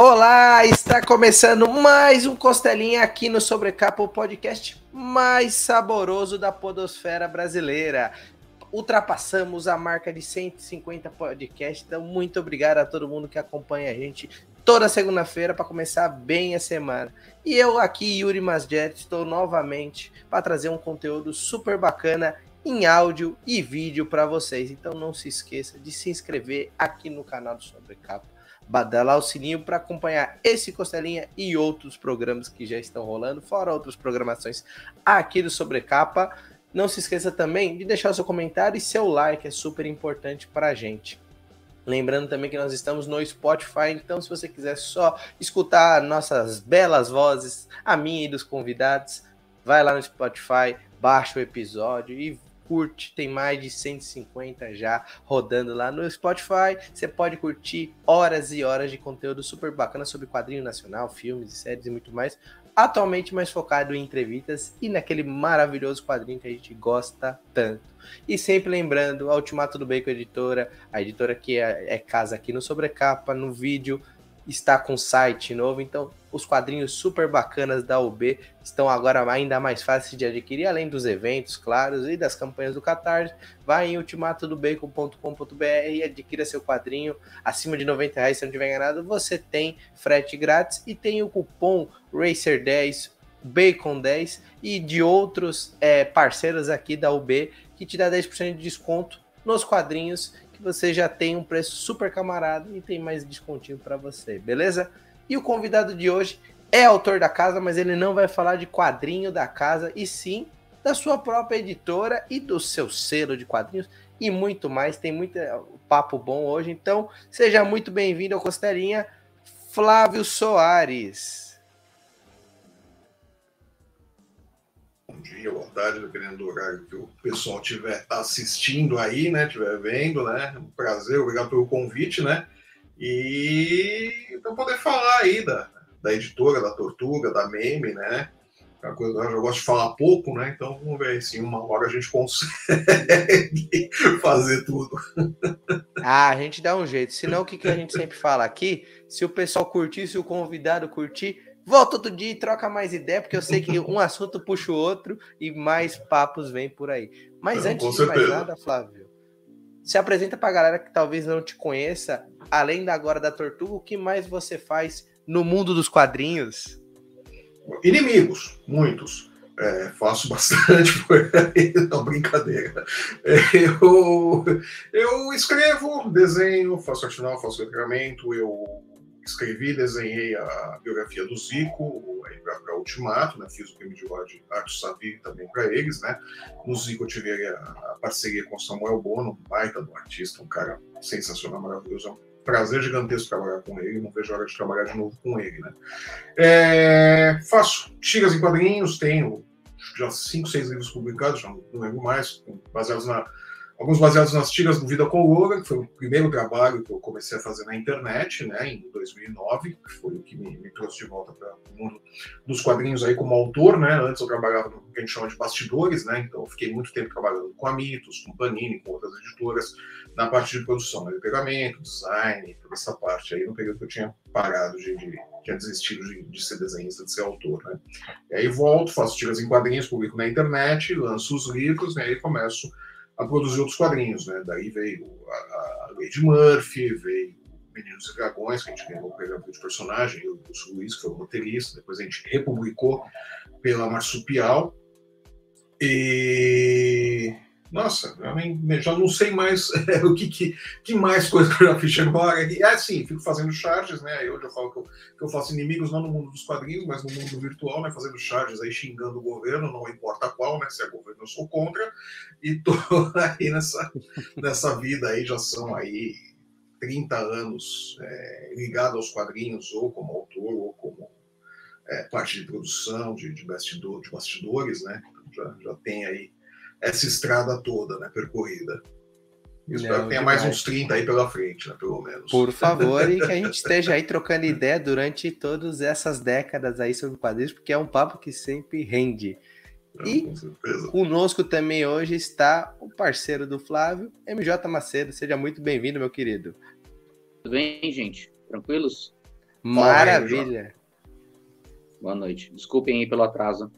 Olá, está começando mais um Costelinha aqui no Sobrecapa, o podcast mais saboroso da podosfera brasileira. Ultrapassamos a marca de 150 podcasts, então muito obrigado a todo mundo que acompanha a gente toda segunda-feira para começar bem a semana. E eu aqui, Yuri Masjet, estou novamente para trazer um conteúdo super bacana em áudio e vídeo para vocês. Então não se esqueça de se inscrever aqui no canal do Sobrecapa badalar o sininho para acompanhar esse Costelinha e outros programas que já estão rolando, fora outras programações aqui do Sobrecapa. Não se esqueça também de deixar seu comentário e seu like, é super importante para a gente. Lembrando também que nós estamos no Spotify, então se você quiser só escutar nossas belas vozes, a minha e dos convidados, vai lá no Spotify, baixa o episódio e curte, tem mais de 150 já rodando lá no Spotify. Você pode curtir horas e horas de conteúdo super bacana sobre quadrinho nacional, filmes, séries e muito mais. Atualmente mais focado em entrevistas e naquele maravilhoso quadrinho que a gente gosta tanto. E sempre lembrando, a Ultimato do Bacon Editora, a editora que é, é casa aqui no Sobrecapa, no vídeo, está com site novo, então os quadrinhos super bacanas da UB estão agora ainda mais fáceis de adquirir, além dos eventos, claros, e das campanhas do Catarse. Vai em ultimatodobacon.com.br e adquira seu quadrinho acima de 90 reais, se não tiver enganado, você tem frete grátis e tem o cupom RACER10, Bacon10 e de outros é, parceiros aqui da UB que te dá 10% de desconto nos quadrinhos que você já tem um preço super camarada e tem mais descontinho para você, beleza? E o convidado de hoje é autor da casa, mas ele não vai falar de quadrinho da casa, e sim da sua própria editora e do seu selo de quadrinhos e muito mais. Tem muito papo bom hoje, então seja muito bem-vindo ao Costelinha, Flávio Soares. Dia, boa tarde, dependendo do horário que o pessoal estiver assistindo aí, né? Estiver vendo, né? Um prazer, obrigado pelo convite, né? E para poder falar aí da, da editora, da Tortuga, da Meme, né? É uma coisa eu gosto de falar pouco, né? Então vamos ver se uma hora a gente consegue fazer tudo. Ah, a gente dá um jeito. Senão o que, que a gente sempre fala aqui? Se o pessoal curtir, se o convidado curtir, Volta outro dia e troca mais ideia, porque eu sei que um assunto puxa o outro e mais papos vêm por aí. Mas antes de mais nada, Flávio, se apresenta para a galera que talvez não te conheça, além da agora da Tortuga, o que mais você faz no mundo dos quadrinhos? Inimigos, muitos. É, faço bastante não brincadeira. É, eu, eu escrevo, desenho, faço arte final, faço letramento, eu escrevi, desenhei a biografia do Zico para Ultimato, né? fiz o prêmio de Arte Savir também para eles. Né? No Zico eu tive a, a parceria com Samuel Bono, um baita do artista, um cara sensacional, maravilhoso. É um prazer gigantesco trabalhar com ele, não vejo a hora de trabalhar de novo com ele. Né? É, faço tiras em quadrinhos, tenho já cinco, seis livros publicados, já não lembro mais, baseados na alguns baseados nas tiras do Vida Colora, que foi o primeiro trabalho que eu comecei a fazer na internet, né, em 2009, que foi o que me, me trouxe de volta para o mundo dos quadrinhos aí como autor, né, antes eu trabalhava no que a gente chama de bastidores, né, então eu fiquei muito tempo trabalhando com a Mitos, com Panini, com outras editoras, na parte de produção, né, de pegamento, design, toda essa parte aí, no período que eu tinha parado de, de tinha desistido de, de, ser desenhista, de ser autor, né. E aí volto, faço tiras em quadrinhos, publico na internet, lanço os livros, né, e aí começo a produzir outros quadrinhos, né? Daí veio a, a Lady Murphy, veio Meninos e Dragões, que a gente ganhou o prêmio de personagem, o Luiz, que foi o roteirista, depois a gente republicou pela Marsupial. E nossa, já não sei mais é, o que, que, que, mais coisa que eu já fiz agora. E é assim, fico fazendo charges, né? Eu falo que eu, que eu, faço inimigos não no mundo dos quadrinhos, mas no mundo virtual, né? Fazendo charges aí, xingando o governo, não importa qual, né? Se é governo, eu sou contra. E tô aí nessa, nessa vida aí, já são aí 30 anos é, ligado aos quadrinhos, ou como autor, ou como é, parte de produção, de, de, bastidor, de bastidores, né? Já, já tem aí essa estrada toda, né, percorrida. E espero que tenha mais uns 30 aí pela frente, né, pelo menos. Por favor, e que a gente esteja aí trocando ideia durante todas essas décadas aí sobre quadrinhos, porque é um papo que sempre rende. E conosco também hoje está o parceiro do Flávio, MJ Macedo. Seja muito bem-vindo, meu querido. Tudo bem, gente? Tranquilos? Maravilha. Boa noite. Desculpem aí pelo atraso.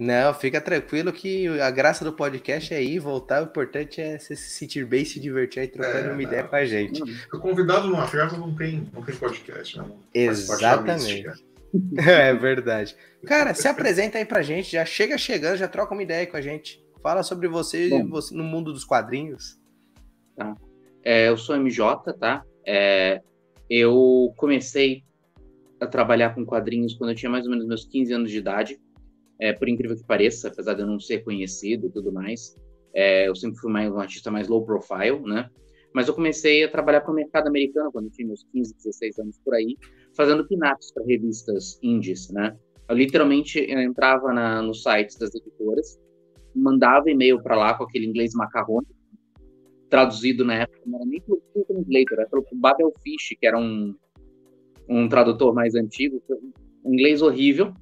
Não, fica tranquilo que a graça do podcast é ir, voltar. O importante é se sentir bem, se divertir e trocando é, uma ideia com a gente. O convidado numa festa não tem, não tem podcast, né? Exatamente. é verdade. Cara, se apresenta aí pra gente, já chega chegando, já troca uma ideia com a gente. Fala sobre você, Bom, você no mundo dos quadrinhos. Tá. É, eu sou MJ, tá? É, eu comecei a trabalhar com quadrinhos quando eu tinha mais ou menos meus 15 anos de idade é, por incrível que pareça, apesar de eu não ser conhecido e tudo mais, é, eu sempre fui mais, um artista mais low profile, né? Mas eu comecei a trabalhar para o mercado americano quando tinha meus 15, 16 anos por aí, fazendo pinaps para revistas indies, né? Eu literalmente eu entrava na, nos sites das editoras, mandava e-mail para lá com aquele inglês macarrônico, traduzido na época, não era nem pelo translator, era pelo Babel Fish, que era um, um tradutor mais antigo, um inglês horrível,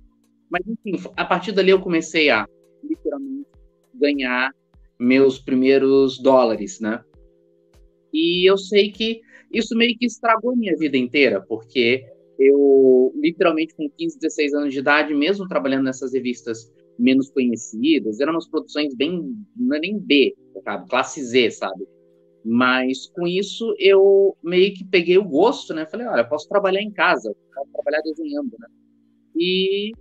mas, enfim, a partir dali eu comecei a, literalmente, ganhar meus primeiros dólares, né? E eu sei que isso meio que estragou minha vida inteira, porque eu, literalmente, com 15, 16 anos de idade, mesmo trabalhando nessas revistas menos conhecidas, eram umas produções bem, não é nem B, sabe? Classe Z, sabe? Mas com isso eu meio que peguei o gosto, né? Falei, olha, posso trabalhar em casa, posso trabalhar desenhando, né? E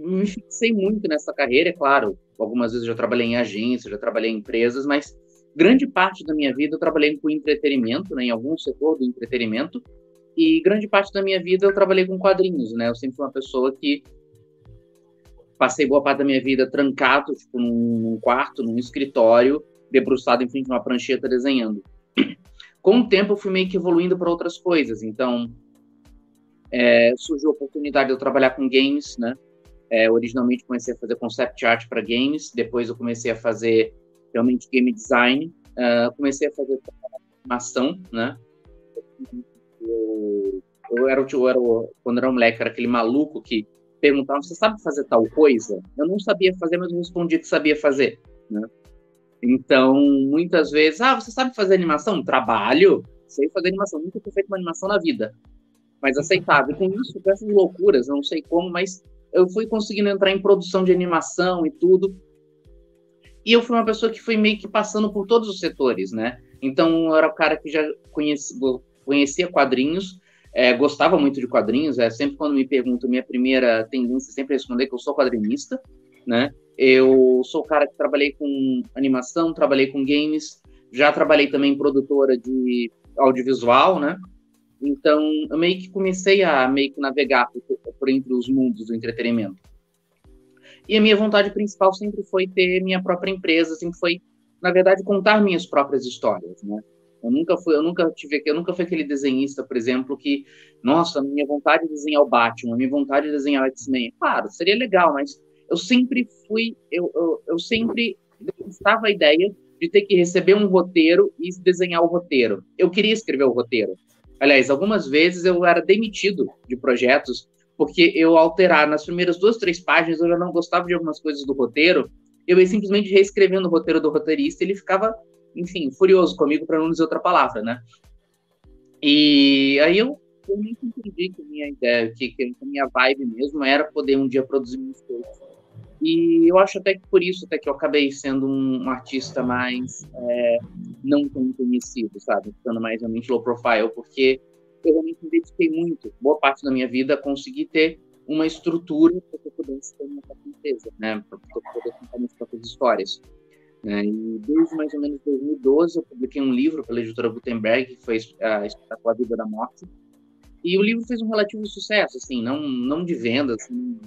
me fixei muito nessa carreira, é claro. Algumas vezes eu já trabalhei em agência, já trabalhei em empresas, mas grande parte da minha vida eu trabalhei com entretenimento, né, em algum setor do entretenimento, e grande parte da minha vida eu trabalhei com quadrinhos, né? Eu sempre fui uma pessoa que passei boa parte da minha vida trancado, tipo, num, quarto, num escritório, debruçado em frente uma prancheta desenhando. Com o tempo eu fui meio que evoluindo para outras coisas, então é, surgiu a oportunidade de eu trabalhar com games, né? É, originalmente comecei a fazer concept art para games, depois eu comecei a fazer realmente game design, uh, comecei a fazer animação, né? Eu, eu, era, eu era, quando eu era um moleque, era aquele maluco que perguntava, você sabe fazer tal coisa? Eu não sabia fazer, mas eu respondia que sabia fazer, né? Então, muitas vezes, ah, você sabe fazer animação? Trabalho, sei fazer animação, nunca tinha feito uma animação na vida, mas aceitável. E com isso, com essas loucuras, não sei como, mas eu fui conseguindo entrar em produção de animação e tudo. E eu fui uma pessoa que foi meio que passando por todos os setores, né? Então, eu era o cara que já conhecia, conhecia quadrinhos, é, gostava muito de quadrinhos. É, sempre quando me perguntam, minha primeira tendência é sempre responder que eu sou quadrinista, né? Eu sou o cara que trabalhei com animação, trabalhei com games, já trabalhei também em produtora de audiovisual, né? Então, eu meio que comecei a meio que navegar por, por entre os mundos do entretenimento. E a minha vontade principal sempre foi ter minha própria empresa, sempre foi, na verdade, contar minhas próprias histórias, né? Eu nunca fui, eu nunca tive, eu nunca fui aquele desenhista, por exemplo, que, nossa, minha vontade de desenhar o Batman, minha vontade de desenhar o X-Men. Claro, seria legal, mas eu sempre fui, eu, eu, eu sempre estava a ideia de ter que receber um roteiro e desenhar o roteiro. Eu queria escrever o roteiro. Aliás, algumas vezes eu era demitido de projetos porque eu alterar nas primeiras duas, três páginas, eu já não gostava de algumas coisas do roteiro, eu ia simplesmente reescrevendo o roteiro do roteirista, ele ficava, enfim, furioso comigo para não dizer outra palavra, né? E aí eu, eu nem entendi que a minha ideia, que, que a minha vibe mesmo era poder um dia produzir minhas coisas. E eu acho até que por isso até que eu acabei sendo um, artista mais é, não tão conhecido, sabe? Ficando mais realmente low profile, porque eu realmente me dediquei muito, boa parte da minha vida, a conseguir ter uma estrutura para que eu pudesse ter uma empresa, né? Para que eu pudesse contar minhas próprias histórias. Né? E desde mais ou menos 2012 eu publiquei um livro pela editora Gutenberg, que foi a Espetacular Vida da Morte. E o livro fez um relativo sucesso, assim, não, não de venda, assim,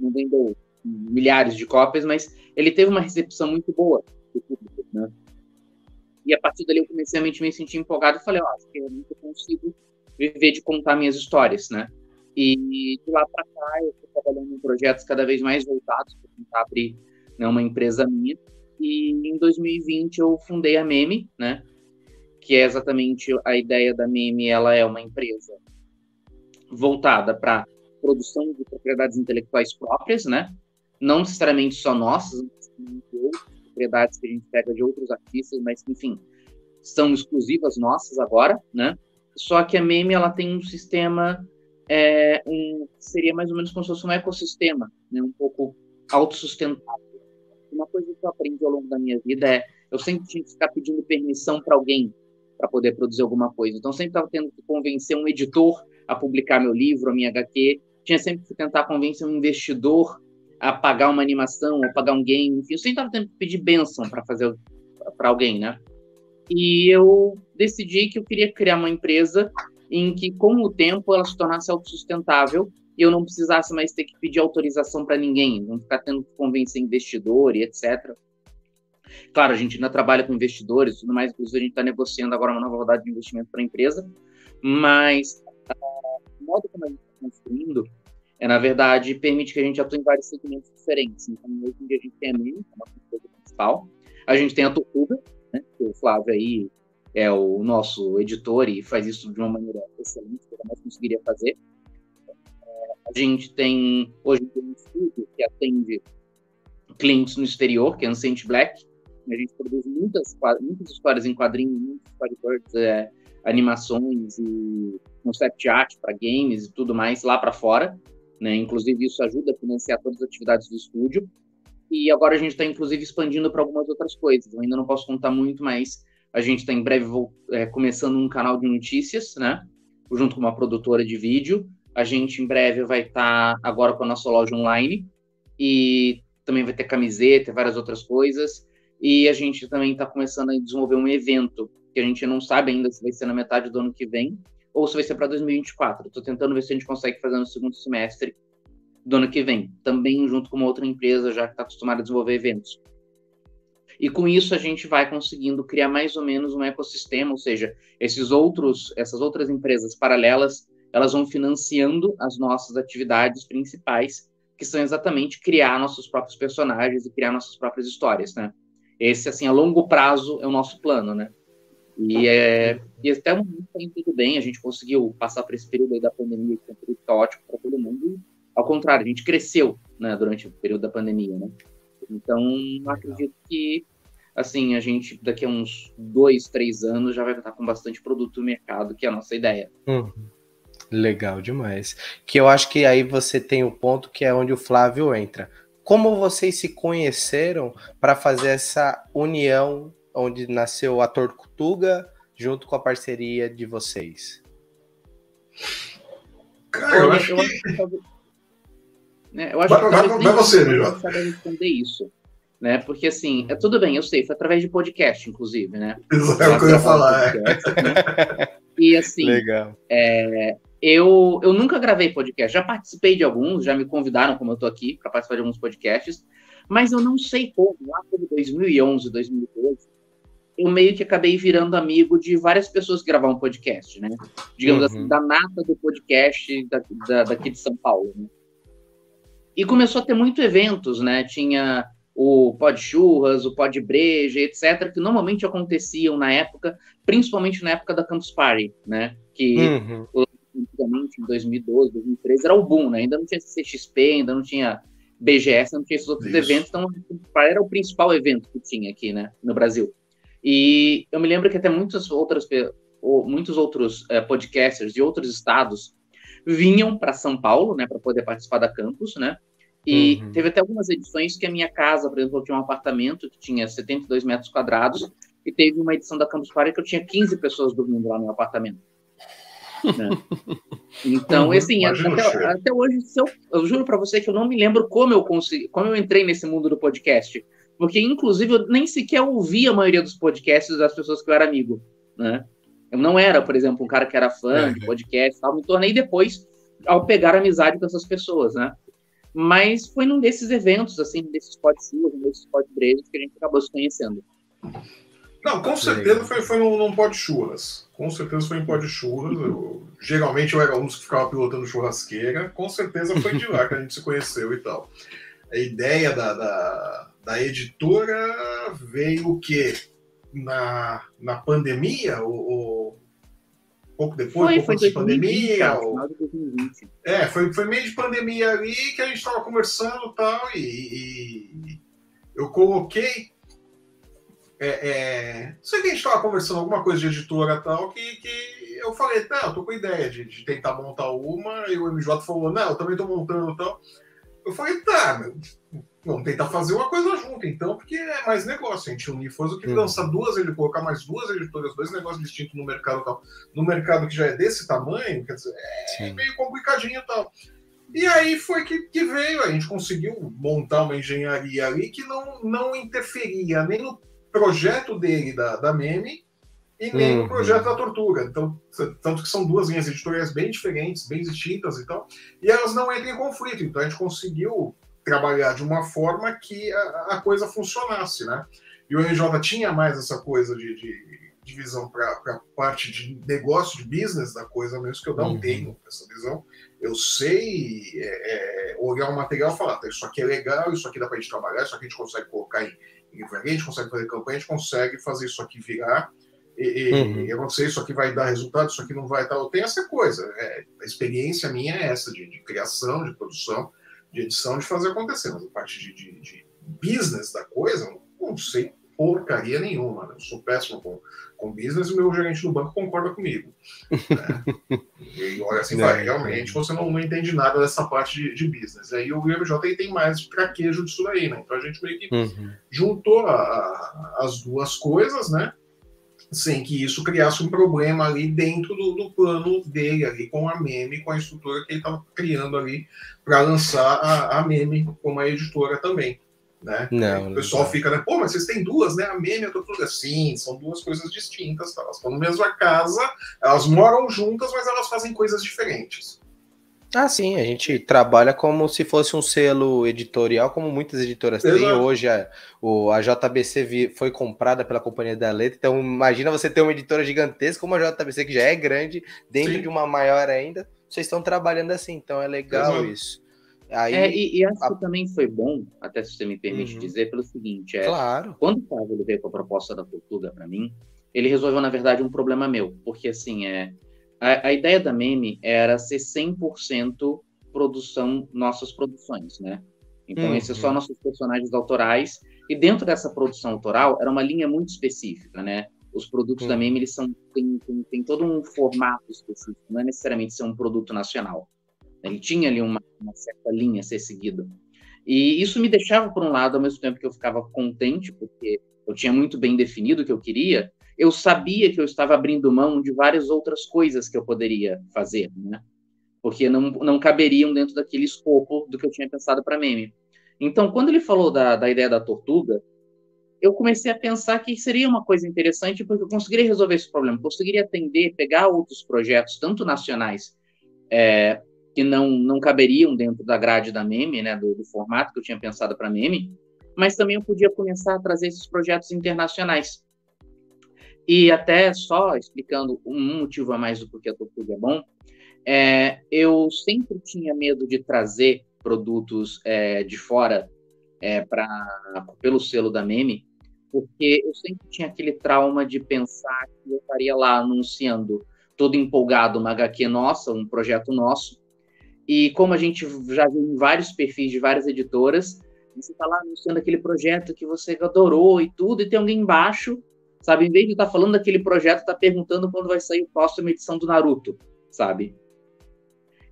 não vendeu milhares de cópias, mas ele teve uma recepção muito boa do público, né? E a partir dali eu comecei a me sentir empolgado e falei, ó, oh, acho que eu nunca consigo viver de contar minhas histórias, né? E de lá para cá eu estou trabalhando em projetos cada vez mais voltados para tentar abrir né, uma empresa minha. E em 2020 eu fundei a Meme, né? Que é exatamente a ideia da Meme, ela é uma empresa voltada para produção de propriedades intelectuais próprias, né? não necessariamente só nossas, mas propriedades que a gente pega de outros artistas, mas enfim, são exclusivas nossas agora, né? Só que a Meme ela tem um sistema é um, seria mais ou menos como se fosse um ecossistema, né, um pouco autossustentável. Uma coisa que eu aprendi ao longo da minha vida é eu sempre tinha que ficar pedindo permissão para alguém para poder produzir alguma coisa. Então, sempre estava tendo que convencer um editor a publicar meu livro, a minha HQ. Tinha sempre que tentar convencer um investidor a pagar uma animação, ou pagar um game. Enfim, eu sempre estava tendo que pedir bênção para fazer para alguém, né? E eu decidi que eu queria criar uma empresa em que, com o tempo, ela se tornasse autossustentável e eu não precisasse mais ter que pedir autorização para ninguém, não ficar tendo que convencer investidor e etc. Claro, a gente ainda trabalha com investidores e tudo mais, inclusive a gente está negociando agora uma nova rodada de investimento para a empresa, mas uh, o modo como a gente está construindo é, na verdade, permite que a gente atue em vários segmentos diferentes. Então, hoje em dia a gente tem a MIM, que é uma empresa principal, a gente tem a Tortuga, né, que o Flávio aí é o nosso editor e faz isso de uma maneira excelente, que jamais conseguiria fazer. É, a gente tem, hoje, um estúdio que atende clientes no exterior, que é Ancient Black, a gente produz muitas, muitas histórias em quadrinhos, muitos storyboards, é, animações e concept art para games e tudo mais lá para fora. Né? Inclusive, isso ajuda a financiar todas as atividades do estúdio. E agora a gente está, inclusive, expandindo para algumas outras coisas. Eu ainda não posso contar muito, mas a gente está em breve é, começando um canal de notícias, né? Junto com uma produtora de vídeo. A gente em breve vai estar tá agora com a nossa loja online. E também vai ter camiseta e várias outras coisas. E a gente também está começando a desenvolver um evento que a gente não sabe ainda se vai ser na metade do ano que vem ou se vai ser para 2024. Estou tentando ver se a gente consegue fazer no segundo semestre do ano que vem, também junto com uma outra empresa já que está acostumada a desenvolver eventos. E com isso a gente vai conseguindo criar mais ou menos um ecossistema, ou seja, esses outros, essas outras empresas paralelas, elas vão financiando as nossas atividades principais, que são exatamente criar nossos próprios personagens e criar nossas próprias histórias, né? Esse, assim, a longo prazo é o nosso plano, né? E, é, e até o momento está indo tudo bem, a gente conseguiu passar por esse período aí da pandemia, que foi um período caótico para todo mundo. Ao contrário, a gente cresceu né, durante o período da pandemia, né? Então, acredito que, assim, a gente daqui a uns dois, três anos já vai estar com bastante produto no mercado, que é a nossa ideia. Uhum. Legal demais. Que eu acho que aí você tem o ponto que é onde o Flávio entra como vocês se conheceram para fazer essa união onde nasceu a Tortuga junto com a parceria de vocês? Cara, eu, acho que... Né, eu acho vai, que vai, vai você, melhor. responder isso. Né? Porque assim, é tudo bem, eu sei, foi através de podcast, inclusive, né? É o que eu ia falar. Podcast, é. né? E assim, Legal. É, eu, eu nunca gravei podcast, já participei de alguns, já me convidaram, como eu tô aqui, para participar de alguns podcasts, mas eu não sei como, lá por 2011, 2012, eu meio que acabei virando amigo de várias pessoas que gravavam podcast, né? Digamos uhum. assim, da nata do podcast da, da, daqui de São Paulo, né? E começou a ter muitos eventos, né? Tinha o Pod Churras, o Pod Breja, etc., que normalmente aconteciam na época, principalmente na época da Campus Party, né? Que uhum antigamente, em 2012, 2013, era o boom, né? Ainda não tinha CXP, ainda não tinha BGS, não tinha esses outros Isso. eventos, então era o principal evento que tinha aqui, né, no Brasil. E eu me lembro que até muitas outras, muitos outros é, podcasters de outros estados vinham para São Paulo, né, para poder participar da campus, né? E uhum. teve até algumas edições que a minha casa, por exemplo, eu tinha um apartamento que tinha 72 metros quadrados, e teve uma edição da Campus Party que eu tinha 15 pessoas dormindo lá no apartamento. Né? Então, uhum, assim, até, até, hoje, eu, eu juro para você que eu não me lembro como eu consegui, como eu entrei nesse mundo do podcast. Porque, inclusive, eu nem sequer ouvi a maioria dos podcasts das pessoas que eu era amigo, né? Eu não era, por exemplo, um cara que era fã de podcast tal. Me tornei depois ao pegar amizade com essas pessoas, né? Mas foi num desses eventos, assim, desses podcasts, desses podcasts que a gente acabou se conhecendo. Não, com certeza foi, foi num, num de churras. Com certeza foi em pó de churras. Eu, geralmente eu era um dos que ficava pilotando churrasqueira. Com certeza foi de lá que a gente se conheceu e tal. A ideia da, da, da editora veio o quê? Na, na pandemia? Ou pouco depois? Foi, pouco foi de pandemia? Ou... É, foi, foi meio de pandemia ali que a gente estava conversando tal, e, e eu coloquei é, é, não sei que a gente estava conversando alguma coisa de editora tal, que, que eu falei, não, eu tô com ideia de, de tentar montar uma, e o MJ falou, não, eu também tô montando tal. Eu falei, tá, meu, vamos tentar fazer uma coisa junto, então, porque é mais negócio. A gente unir forças do que hum. lançar duas, ele colocar mais duas editoras, dois negócios distintos no mercado tal. No mercado que já é desse tamanho, quer dizer, é Sim. meio complicadinho e tal. E aí foi que, que, veio, a gente conseguiu montar uma engenharia ali que não, não interferia nem no projeto dele da, da Meme e nem uhum. no projeto da Tortuga. Então, tanto que são duas linhas editoriais bem diferentes, bem distintas e tal, e elas não entram em conflito. Então a gente conseguiu trabalhar de uma forma que a, a coisa funcionasse, né? E o NJ tinha mais essa coisa de, de divisão para a parte de negócio, de business da coisa mesmo, que eu não uhum. tenho essa visão. Eu sei é, é, olhar o material e falar, tá, isso aqui é legal, isso aqui dá para a gente trabalhar, isso aqui a gente consegue colocar em, em livraria, a gente consegue fazer campanha, a gente consegue fazer isso aqui virar e, uhum. e acontecer, isso aqui vai dar resultado, isso aqui não vai tal. Tem essa coisa. É, a experiência minha é essa, de, de, criação, de produção, de edição, de fazer acontecer. Mas a parte de, de, de business da coisa, não sei porcaria nenhuma. Né? Eu sou péssimo com, com business e o meu gerente do banco concorda comigo. Né? e olha assim, vai, realmente você não, não, entende nada dessa parte de, de business. Aí o IBJ tem mais traquejo disso daí, né? Então a gente meio que uhum. juntou a, a, as duas coisas, né? Sem que isso criasse um problema ali dentro do, do plano dele, ali com a Meme, com a estrutura que ele estava criando ali para lançar a, a Meme como a editora também. Né? Não, o pessoal não. fica, né? Pô, mas vocês têm duas, né? A meme e a tortuga. Sim, são duas coisas distintas. Tá? Elas estão na mesma casa, elas moram juntas, mas elas fazem coisas diferentes. Ah, sim, a gente trabalha como se fosse um selo editorial, como muitas editoras Exato. têm. Hoje a, o, a JBC foi comprada pela Companhia da Letra, então imagina você ter uma editora gigantesca como a JBC, que já é grande, dentro sim. de uma maior ainda. Vocês estão trabalhando assim, então é legal Exato. isso. Aí, é, e, e, acho a... que também foi bom, até se você me permite uhum. dizer, pelo seguinte: é, claro. quando o Flávio veio com a proposta da Portuga para mim, ele resolveu, na verdade, um problema meu. Porque, assim, é, a, a ideia da meme era ser 100% produção, nossas produções, né? Então, uhum. esses são nossos personagens autorais. E dentro dessa produção autoral, era uma linha muito específica, né? Os produtos uhum. da meme, eles são, tem, tem, tem todo um formato específico, não é necessariamente ser um produto nacional. Ele tinha ali uma, uma certa linha a ser seguida. E isso me deixava, por um lado, ao mesmo tempo que eu ficava contente, porque eu tinha muito bem definido o que eu queria, eu sabia que eu estava abrindo mão de várias outras coisas que eu poderia fazer, né? Porque não, não caberiam dentro daquele escopo do que eu tinha pensado para meme. Então, quando ele falou da, da ideia da tortuga, eu comecei a pensar que seria uma coisa interessante, porque eu conseguiria resolver esse problema, conseguiria atender, pegar outros projetos, tanto nacionais é, que não, não caberiam dentro da grade da meme, né, do, do formato que eu tinha pensado para meme, mas também eu podia começar a trazer esses projetos internacionais. E até só explicando um motivo a mais do porquê a Tortuga é bom, é, eu sempre tinha medo de trazer produtos é, de fora é, pelo selo da meme, porque eu sempre tinha aquele trauma de pensar que eu estaria lá anunciando todo empolgado uma HQ nossa, um projeto nosso, e como a gente já viu em vários perfis de várias editoras, você está lá anunciando aquele projeto que você adorou e tudo, e tem alguém embaixo, sabe? Em vez de estar tá falando daquele projeto, está perguntando quando vai sair a próxima edição do Naruto, sabe?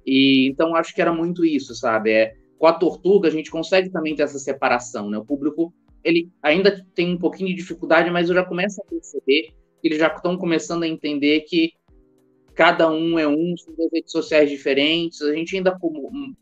E então acho que era muito isso, sabe? É, com a Tortuga a gente consegue também ter essa separação, né? O público ele ainda tem um pouquinho de dificuldade, mas eu já começo a perceber que eles já estão começando a entender que cada um é um, são duas redes sociais diferentes. A gente ainda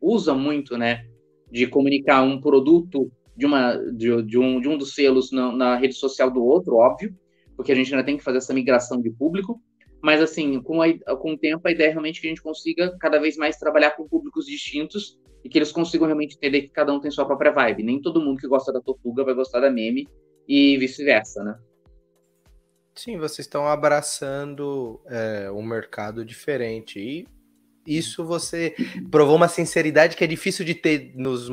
usa muito, né, de comunicar um produto de, uma, de, de um, de um dos selos na, na, rede social do outro, óbvio, porque a gente ainda tem que fazer essa migração de público. Mas, assim, com, a, com o tempo, a ideia é realmente que a gente consiga cada vez mais trabalhar com públicos distintos e que eles consigam realmente entender que cada um tem sua própria vibe. Nem todo mundo que gosta da Tortuga vai gostar da meme e vice-versa, né? Sim, vocês estão abraçando é, um mercado diferente. E isso você provou uma sinceridade que é difícil de ter nos,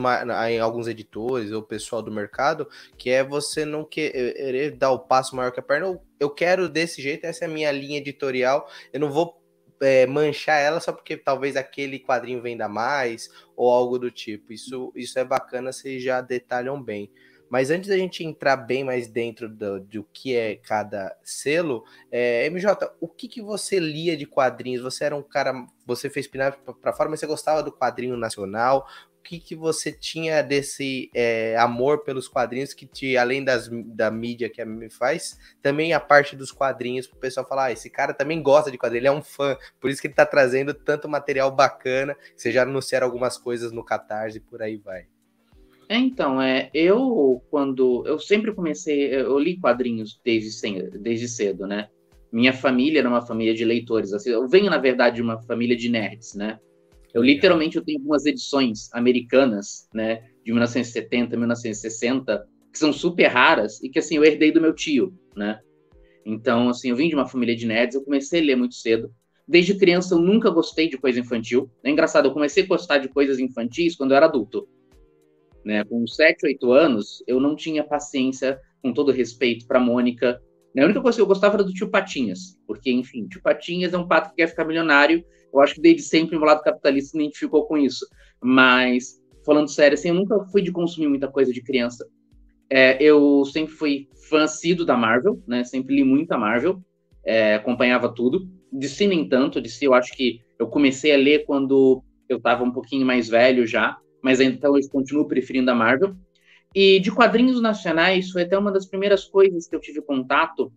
em alguns editores ou pessoal do mercado, que é você não querer dar o passo maior que a perna. Eu quero desse jeito, essa é a minha linha editorial. Eu não vou é, manchar ela só porque talvez aquele quadrinho venda mais ou algo do tipo. Isso, isso é bacana, vocês já detalham bem. Mas antes da gente entrar bem mais dentro do, do que é cada selo, é, MJ, o que, que você lia de quadrinhos? Você era um cara, você fez pinar para fora, mas você gostava do quadrinho nacional? que, que você tinha desse é, amor pelos quadrinhos que te, além das, da mídia que a me faz, também a parte dos quadrinhos para o pessoal falar, ah, esse cara também gosta de quadrinhos, ele é um fã, por isso que ele está trazendo tanto material bacana, você já anunciaram algumas coisas no Catarse e por aí vai. É, então, é, eu quando eu sempre comecei, eu li quadrinhos desde, desde cedo, né? Minha família era uma família de leitores, assim, eu venho na verdade de uma família de nerds, né? Eu literalmente eu tenho algumas edições americanas, né, de 1970, 1960, que são super raras e que assim eu herdei do meu tio, né? Então, assim, eu vim de uma família de nerds, eu comecei a ler muito cedo. Desde criança eu nunca gostei de coisa infantil. É engraçado, eu comecei a gostar de coisas infantis quando eu era adulto. Né? Com 7, 8 anos, eu não tinha paciência, com todo respeito, para Mônica. A única coisa que eu gostava era do tio Patinhas, porque, enfim, tio Patinhas é um pato que quer ficar milionário eu acho que desde sempre o lado capitalista se identificou com isso. Mas, falando sério, assim, eu nunca fui de consumir muita coisa de criança. É, eu sempre fui assíduo da Marvel, né? Sempre li muita Marvel, é, acompanhava tudo. De si, nem tanto. De si, eu acho que eu comecei a ler quando eu estava um pouquinho mais velho já, mas ainda então eu continuo preferindo a Marvel. E de quadrinhos nacionais, foi até uma das primeiras coisas que eu tive contato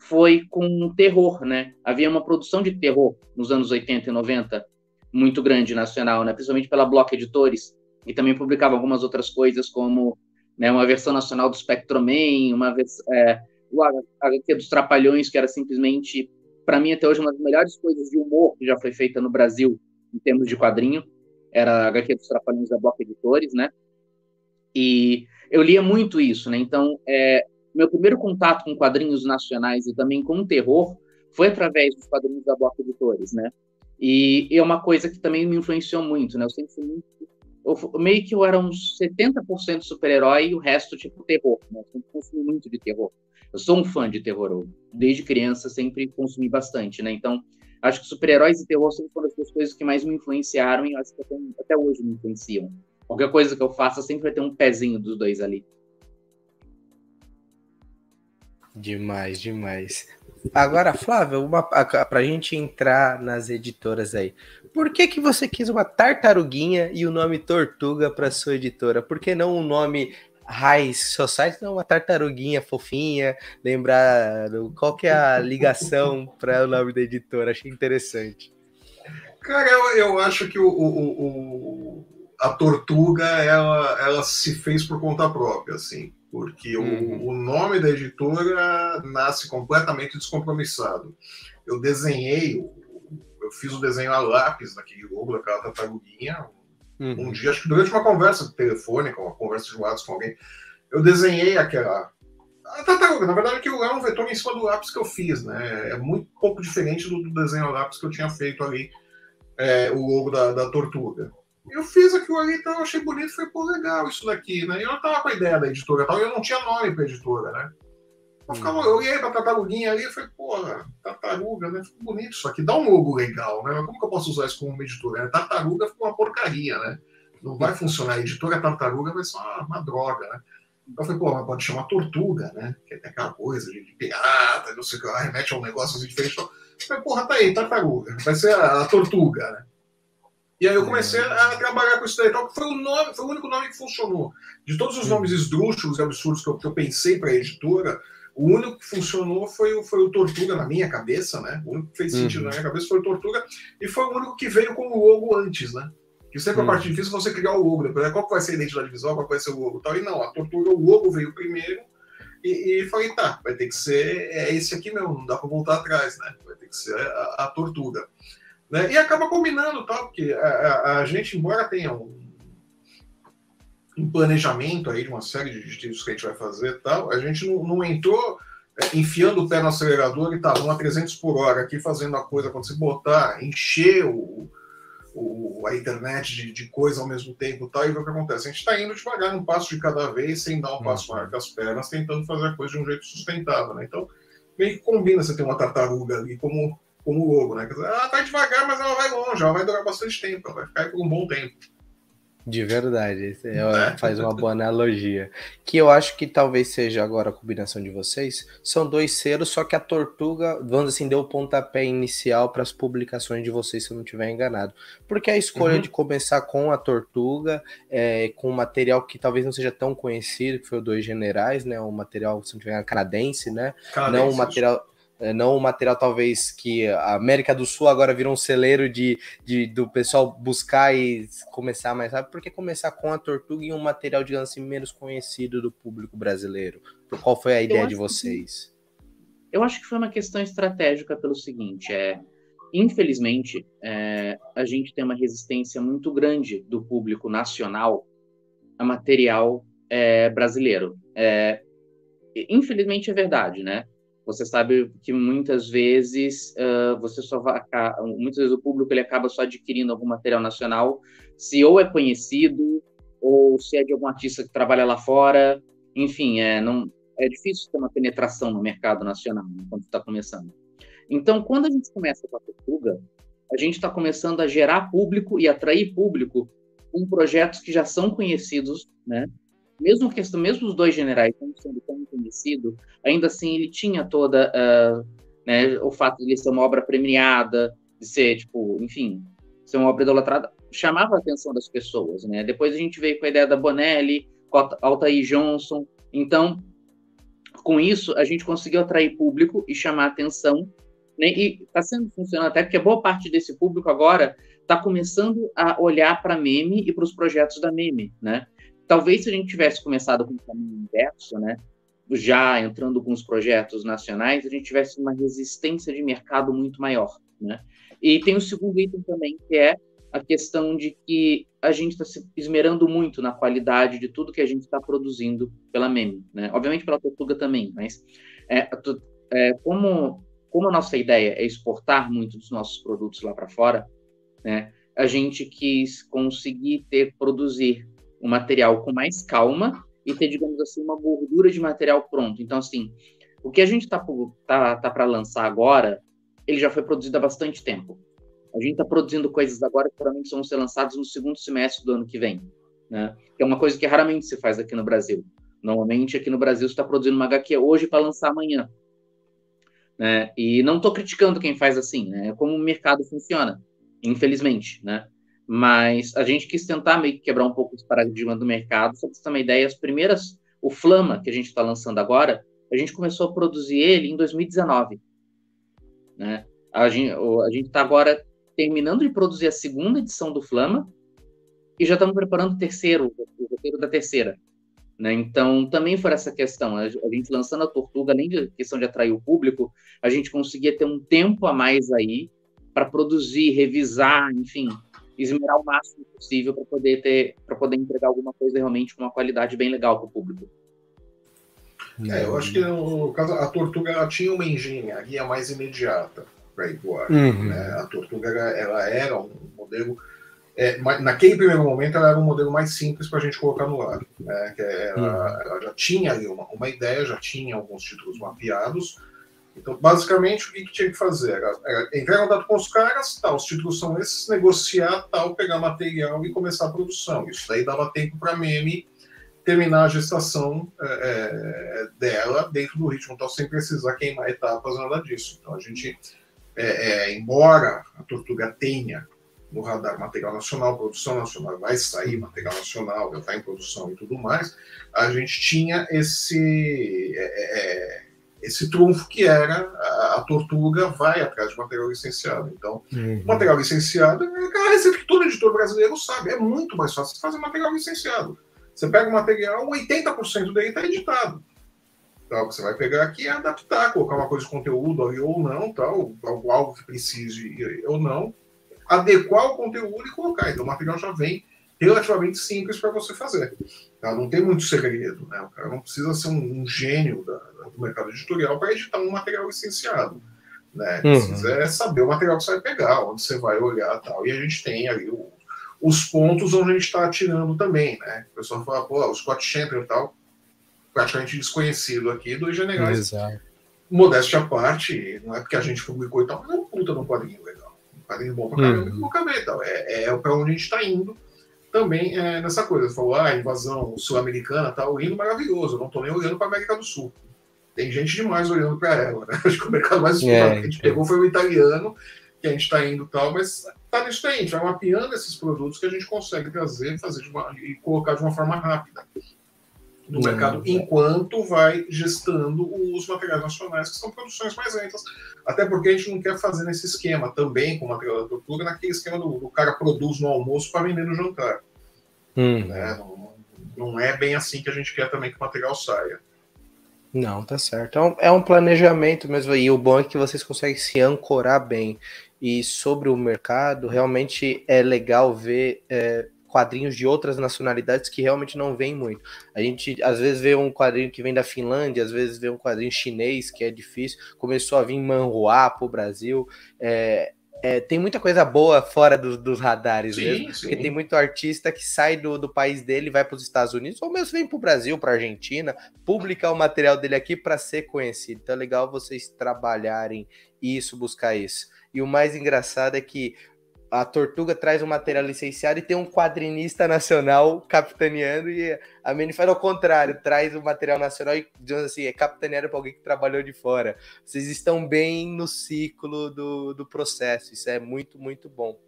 foi com terror, né? Havia uma produção de terror nos anos 80 e 90 muito grande nacional, né? Principalmente pela Block Editores, e também publicava algumas outras coisas como né, uma versão nacional do Spectroman, uma vez é, o HQ dos Trapalhões, que era simplesmente, para mim até hoje, uma das melhores coisas de humor que já foi feita no Brasil em termos de quadrinho, era a HQ dos Trapalhões da Block Editores, né? E eu lia muito isso, né? Então, é, meu primeiro contato com quadrinhos nacionais e também com o terror foi através dos quadrinhos da Bloco Editores, né? E, e, é uma coisa que também me influenciou muito, né? Eu sempre fui muito. Eu, meio que eu era uns 70% super-herói e o resto, tipo, terror, né? Eu sempre consumi muito de terror. Eu sou um fã de terror. Eu, desde criança sempre consumi bastante, né? Então, acho que super-heróis e terror sempre foram as coisas que mais me influenciaram e acho que até, até hoje me influenciam. Qualquer coisa que eu faça sempre vai ter um pezinho dos dois ali. Demais, demais. Agora, Flávio, uma, pra gente entrar nas editoras aí. Por que que você quis uma tartaruguinha e o nome Tortuga para sua editora? Por que não o nome High Society? Não, uma tartaruguinha fofinha. Lembrar qual que é a ligação para o nome da editora? Achei interessante. Cara, eu, eu acho que o, o, o, a Tortuga ela, ela se fez por conta própria, assim porque uhum. o, o, nome da editora nasce completamente descompromissado. Eu desenhei, eu fiz o desenho a lápis daquele logo, daquela tartaruguinha, uhum. um dia, acho que durante uma conversa telefônica, uma conversa de WhatsApp com alguém, eu desenhei aquela. A tartaruga, na verdade, aquilo é um vetor em cima do lápis que eu fiz, né? É muito pouco diferente do, do desenho lápis que eu tinha feito ali, é, o logo da, da tortuga eu fiz aquilo ali, então eu achei bonito, foi pô, legal isso daqui, né? E eu tava com a ideia da editora tal, e eu não tinha nome pra editora, né? Eu, ficava, eu olhei pra tartaruguinha ali e falei, porra, tartaruga, né? Ficou bonito isso aqui, dá um logo legal, né? Mas como que eu posso usar isso como uma editora? Né? Tartaruga ficou uma porcaria, né? Não vai funcionar. A editora tartaruga vai ser uma, uma droga, né? Então eu falei, pô, mas pode chamar tortuga, né? Que é aquela coisa de, de pirata, não sei o que lá, remete a um negócio assim diferente. Eu falei, porra, tá aí, tartaruga. Vai ser a, a tortuga, né? E aí eu comecei a trabalhar com isso daí. Então, foi o, nome, foi o único nome que funcionou. De todos os nomes esdrúxulos e absurdos que eu, que eu pensei para a editora, o único que funcionou foi, o, foi o Tortuga na minha cabeça, né? O único que fez sentido uhum. na minha cabeça foi o Tortuga, e foi o único que veio com o logo antes, né? Que sempre uhum. a parte difícil é você criar o logo, depois né? qual vai ser a identidade visual, qual vai ser o logo tal. E não, a Tortuga, o logo veio primeiro, e, e falei, tá, vai ter que ser é esse aqui mesmo, não dá para voltar atrás, né? Vai ter que ser a, a Tortuga. Né? E acaba combinando, tá? porque a, a, a gente, embora tenha um, um, planejamento aí de uma série de títulos que a gente vai fazer tal, a gente não, não entrou é, enfiando o pé no acelerador e tá, vamos a 300 por hora aqui fazendo a coisa, quando você botar, encher o, o, a internet de, de coisa ao mesmo tempo tal, e ver o que acontece. A gente está indo devagar, um passo de cada vez, sem dar um passo maior que as pernas, tentando fazer a coisa de um jeito sustentável. Né? Então, meio que combina você ter uma tartaruga ali como como logo, né? Dizer, ela vai devagar, mas ela vai longe, ela vai durar bastante tempo, ela vai ficar aí por um bom tempo. De verdade, é, faz uma boa analogia. Que eu acho que talvez seja agora a combinação de vocês. São dois selos, só que a Tortuga, vamos assim, deu o pontapé inicial para as publicações de vocês, se eu não estiver enganado. Porque a escolha uhum. de começar com a Tortuga, é, com um material que talvez não seja tão conhecido, que foi o Dois Generais, né? Um material, se não estiver canadense, né? Canadense, não um material. É, não o material talvez que a América do Sul agora virou um celeiro de, de do pessoal buscar e começar mais rápido, porque começar com a Tortuga e um material, digamos assim, menos conhecido do público brasileiro? Qual foi a ideia de vocês? Que, eu acho que foi uma questão estratégica pelo seguinte, é, infelizmente, é, a gente tem uma resistência muito grande do público nacional a material é, brasileiro. É, infelizmente é verdade, né? Você sabe que muitas vezes uh, você só vai, muitas vezes o público ele acaba só adquirindo algum material nacional, se ou é conhecido ou se é de algum artista que trabalha lá fora, enfim, é não é difícil ter uma penetração no mercado nacional né, quando está começando. Então, quando a gente começa com a Portuga, a gente está começando a gerar público e atrair público com projetos que já são conhecidos, né? Mesmo que mesmo os dois generais não sendo tão conhecido, ainda assim ele tinha toda uh, né, o fato de ele ser uma obra premiada, de ser tipo, enfim, ser uma obra idolatrada, chamava a atenção das pessoas, né? Depois a gente veio com a ideia da Bonelli, com a Altair Johnson, então com isso a gente conseguiu atrair público e chamar atenção, né? E está sendo funcionando até porque boa parte desse público agora está começando a olhar para meme e para os projetos da meme, né? Talvez se a gente tivesse começado com o caminho inverso, né, já entrando com os projetos nacionais, a gente tivesse uma resistência de mercado muito maior, né? E tem o segundo item também, que é a questão de que a gente está se esmerando muito na qualidade de tudo que a gente está produzindo pela Meme, né? Obviamente pela Tortuga também, mas é, é, como, como a nossa ideia é exportar muito dos nossos produtos lá para fora, né? A gente quis conseguir ter, produzir o material com mais calma e ter, digamos assim, uma gordura de material pronto. Então, assim, o que a gente está tá, tá para lançar agora, ele já foi produzido há bastante tempo. A gente está produzindo coisas agora que provavelmente vão ser lançadas no segundo semestre do ano que vem, né? Que é uma coisa que raramente se faz aqui no Brasil. Normalmente aqui no Brasil está produzindo uma HQ hoje para lançar amanhã. Né? E não estou criticando quem faz assim, né? É como o mercado funciona, infelizmente, né? Mas a gente quis tentar meio que quebrar um pouco esse paradigma do mercado. Só para você ter uma ideia, as primeiras, o Flama, que a gente está lançando agora, a gente começou a produzir ele em 2019. Né? A gente está agora terminando de produzir a segunda edição do Flama e já estamos preparando o terceiro, o roteiro da terceira. Né? Então, também foi essa questão. A gente lançando a Tortuga, além da questão de atrair o público, a gente conseguia ter um tempo a mais aí para produzir, revisar, enfim, esmerar o máximo possível para poder ter, para poder entregar alguma coisa realmente com uma qualidade bem legal para o público. É, eu acho que no caso a Tortuga ela tinha uma engenharia mais imediata para ir voar. Uhum. Né? A Tortuga ela, ela era um modelo é, naquele primeiro momento ela era um modelo mais simples para a gente colocar no ar. Né? Ela, uhum. ela, já tinha ali uma, uma ideia, já tinha alguns títulos mapeados, então, basicamente, o que, que tinha que fazer? Era, era entrar em contato com os caras, tá, os títulos são esses, negociar, tal, pegar material e começar a produção. Isso daí dava tempo para meme terminar a gestação é, é, dela dentro do ritmo, então sem precisar queimar etapas, nada disso. Então a gente, é, é, embora a Tortuga tenha no radar material nacional, produção nacional, vai sair material nacional, já está em produção e tudo mais, a gente tinha esse é, é, esse trunfo que era a, a, tortuga vai atrás de material licenciado. Então, uhum. material licenciado é aquela receita que todo editor brasileiro sabe. É muito mais fácil fazer material licenciado. Você pega o material, 80% dele está editado. Então, o que você vai pegar aqui é adaptar, colocar uma coisa de conteúdo ou não, tal, algo que precise ou não, adequar o conteúdo e colocar. Então, o material já vem relativamente simples para você fazer. Tá? Não tem muito segredo. Né? O cara não precisa ser um, um gênio da, do mercado editorial para editar um material licenciado. Né? Uhum. Precisa é saber o material que você vai pegar, onde você vai olhar tal. E a gente tem ali o, os pontos onde a gente está atirando também. Né? O pessoal fala, pô, o Scott Champion e tal, praticamente desconhecido aqui, dois generais. Exato. Modéstia à parte, não é porque a gente publicou e tal, mas é um puta de um quadrinho legal. Um quadrinho bom pra caramba, uhum. que eu acabei, tal. É, é para onde a gente está indo também é, nessa coisa. Falou, ah, invasão sul-americana, tá lindo, maravilhoso. Eu não tô nem olhando para a América do Sul. Tem gente demais olhando para ela. Né? Acho que o mercado mais é, que a gente pegou foi o italiano, que a gente está indo tal, mas tá nisso aí. A gente vai mapeando esses produtos que a gente consegue trazer fazer uma, e colocar de uma forma rápida no mercado, enquanto vai gestando os materiais nacionais, que são produções mais lentas. Até porque a gente não quer fazer nesse esquema também, com o material da tortura, naquele esquema do, do cara produz no almoço para vender no jantar. Hum. Né? Não, não, é bem assim que a gente quer também que o material saia. Não, tá certo. É um, é um planejamento mesmo. E o bom é que vocês conseguem se ancorar bem. E sobre o mercado, realmente é legal ver. É, quadrinhos de outras nacionalidades que realmente não vem muito. A gente às vezes vê um quadrinho que vem da Finlândia, às vezes vê um quadrinho chinês que é difícil. Começou a vir manhua para o Brasil. É, é, tem muita coisa boa fora do, dos radares sim, mesmo, sim. porque tem muito artista que sai do, do país dele, vai para os Estados Unidos, ou mesmo vem para o Brasil, para a Argentina, publicar o material dele aqui para ser conhecido. Então é legal vocês trabalharem isso, buscar isso. E o mais engraçado é que a Tortuga traz um material licenciado e tem um quadrinista nacional capitaneando e a Mini faz ao contrário, traz o material nacional e, digamos assim, é capitaneado para alguém que trabalhou de fora. Vocês estão bem no ciclo do, do processo, isso é muito, muito bom.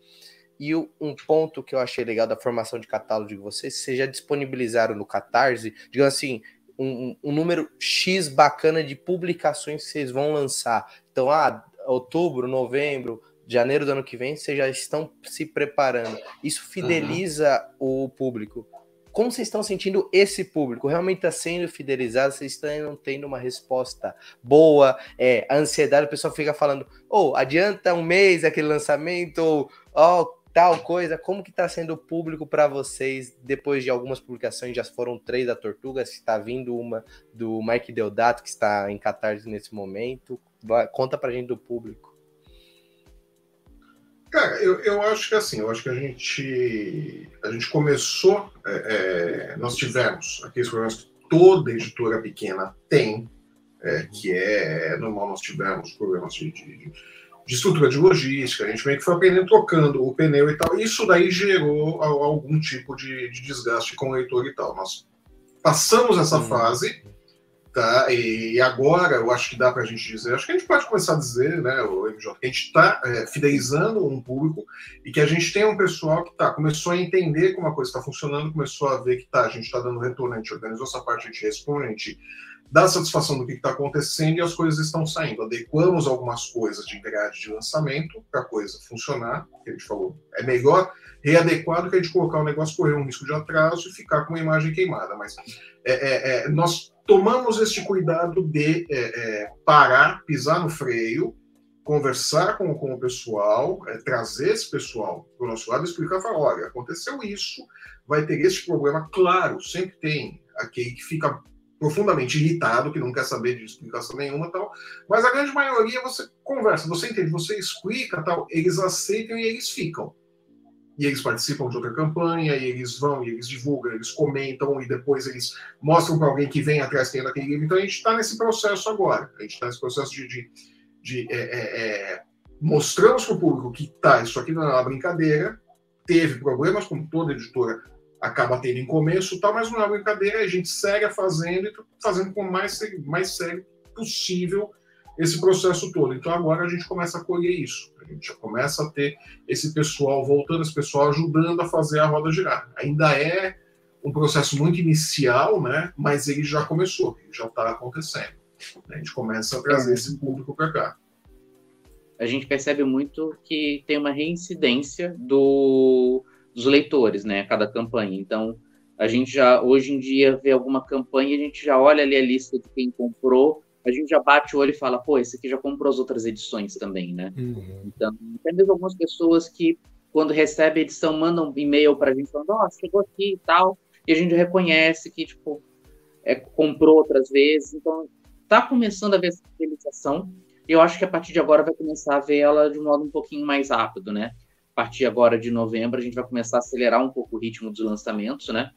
E um ponto que eu achei legal da formação de catálogo de vocês, vocês já disponibilizaram no Catarse, digamos assim, um, um número X bacana de publicações que vocês vão lançar. Então, ah, outubro, novembro, janeiro do ano que vem, vocês já estão se preparando. Isso fideliza uhum. o público. Como vocês estão sentindo esse público? Realmente está sendo fidelizado? Vocês estão tendo uma resposta boa? É, a ansiedade, o pessoal fica falando, ou oh, adianta um mês aquele lançamento, ou oh, tal coisa. Como que está sendo o público para vocês depois de algumas publicações? Já foram três da Tortuga, está vindo uma do Mike Deodato, que está em Catarse nesse momento. Conta para gente do público. Cara, eu, eu acho que assim, eu acho que a gente, a gente começou, é, é, nós tivemos aqueles problemas que toda editora pequena tem, é, que é, é normal, nós tivemos problemas de, de, de, estrutura de logística, a gente meio que foi aprendendo trocando o pneu e tal, isso daí gerou algum tipo de, de desgaste com o leitor e tal. Nós passamos essa hum. fase, Tá? E agora eu acho que dá para a gente dizer, acho que a gente pode começar a dizer, né, o MJ, que a gente está é, fidelizando um público e que a gente tem um pessoal que tá, começou a entender como a coisa está funcionando, começou a ver que tá, a gente está dando retorno, a gente organizou essa parte, a gente responde, a gente dá satisfação do que está acontecendo e as coisas estão saindo. Adequamos algumas coisas de grade de lançamento para a coisa funcionar, que a gente falou, é melhor readequar do que a gente colocar o negócio, correr um risco de atraso e ficar com uma imagem queimada. Mas é, é, é nós tomamos este cuidado de é, é, parar, pisar no freio, conversar com, com o pessoal, trazer esse pessoal para o nosso lado e explicar, falar, olha, aconteceu isso, vai ter esse problema, claro, sempre tem aquele que fica profundamente irritado, que não quer saber de explicação nenhuma tal, mas a grande maioria você conversa, você entende, você explica tal, eles aceitam e eles ficam e eles participam de outra campanha, e eles vão, e eles divulgam, eles comentam, e depois eles mostram para alguém que vem atrás tem daquele livro. Então a gente está nesse processo agora. A gente está nesse processo de. de, de é, é, é, mostramos para o público que tá, isso aqui não é uma brincadeira, teve problemas, como toda editora acaba tendo em começo, tal, mas não é uma brincadeira, a gente segue fazendo e fazendo com o mais, mais sério possível esse processo todo. Então agora a gente começa a colher isso. A gente já começa a ter esse pessoal voltando, esse pessoal ajudando a fazer a roda girar. Ainda é um processo muito inicial, né? Mas ele já começou, ele já está acontecendo. A gente começa a trazer esse público para cá. A gente percebe muito que tem uma reincidência do, dos leitores, né? Cada campanha. Então, a gente já hoje em dia vê alguma campanha, a gente já olha ali a lista de quem comprou a gente já bate o olho e fala, pô, esse aqui já comprou as outras edições também, né? Uhum. Então, tem mesmo algumas pessoas que, quando recebem a edição, mandam e-mail pra gente falando, ó, oh, chegou aqui e tal, e a gente reconhece que, tipo, é, comprou outras vezes. Então, tá começando a ver essa fidelização, e eu acho que a partir de agora vai começar a ver ela de um modo um pouquinho mais rápido, né? A partir agora de novembro, a gente vai começar a acelerar um pouco o ritmo dos lançamentos, né?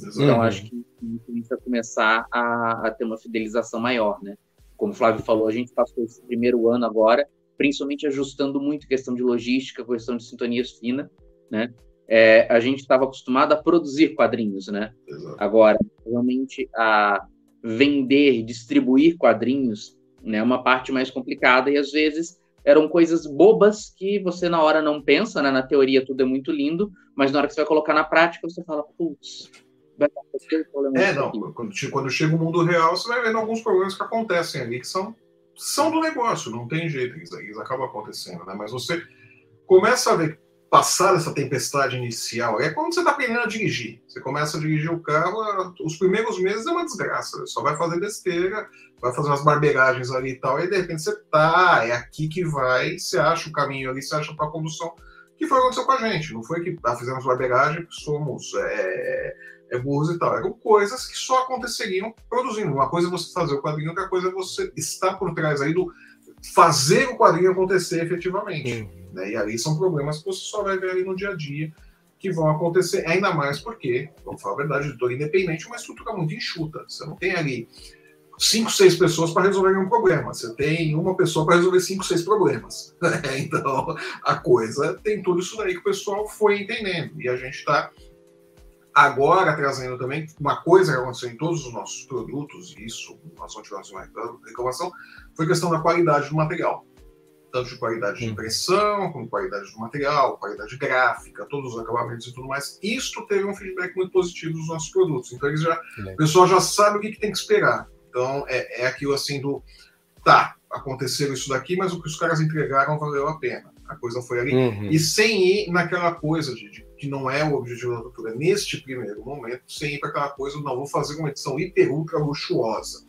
Então, acho que a gente vai começar a, a, ter uma fidelização maior, né? Como o Flávio falou, a gente passou esse primeiro ano agora, principalmente ajustando muito questão de logística, questão de sintonias finas, né? é, a gente estava acostumado a produzir quadrinhos, né? Exato. Agora, realmente, a vender, distribuir quadrinhos, né, é uma parte mais complicada e às vezes eram coisas bobas que você na hora não pensa, né? Na teoria tudo é muito lindo, mas na hora que você vai colocar na prática, você fala, putz, vai acontecer problema. É, não, quando, quando chega o mundo real, você vai vendo alguns problemas que acontecem ali que são, são do negócio, não tem jeito, eles, eles acabam acontecendo, né? Mas você começa a ver passar essa tempestade inicial. É como você está aprendendo a dirigir. Você começa a dirigir o carro, os primeiros meses é uma desgraça. Só vai fazer besteira, vai fazer umas barbeiragens ali e tal, e de repente você tá, é aqui que vai, você acha o caminho ali, você acha para a condução. Que foi o que aconteceu com a gente. Não foi que ah, fizemos barbeiragem, somos é, é burros e tal. Eram coisas que só aconteceriam produzindo. Uma coisa é você fazer o quadrinho, outra coisa é você estar por trás aí do fazer o quadrinho acontecer efetivamente. Uhum. Né? E ali são problemas que você só vai ver ali no dia a dia que vão acontecer, ainda mais porque, vamos falar a verdade, editor independente uma estrutura muito enxuta. Você não tem ali cinco, seis pessoas para resolver um problema. Você tem uma pessoa para resolver cinco, seis problemas. então, a coisa tem tudo isso daí que o pessoal foi entendendo. E a gente está agora trazendo também uma coisa que aconteceu em todos os nossos produtos, e isso nós não tivemos uma reclamação, foi a questão da qualidade do material tanto de qualidade de impressão, como qualidade do material, qualidade gráfica, todos os acabamentos e tudo mais. Isto teve um feedback muito positivo dos nossos produtos. Então, eles já, o pessoal já sabe o que, que tem que esperar. Então, é, é aquilo assim do, tá, aconteceu isso daqui, mas o que os caras entregaram valeu a pena. A coisa foi ali. Uhum. E sem ir naquela coisa de, de, que não é o objetivo da doutora neste primeiro momento, sem ir para aquela coisa, não, vou fazer uma edição hiper ultra luxuosa.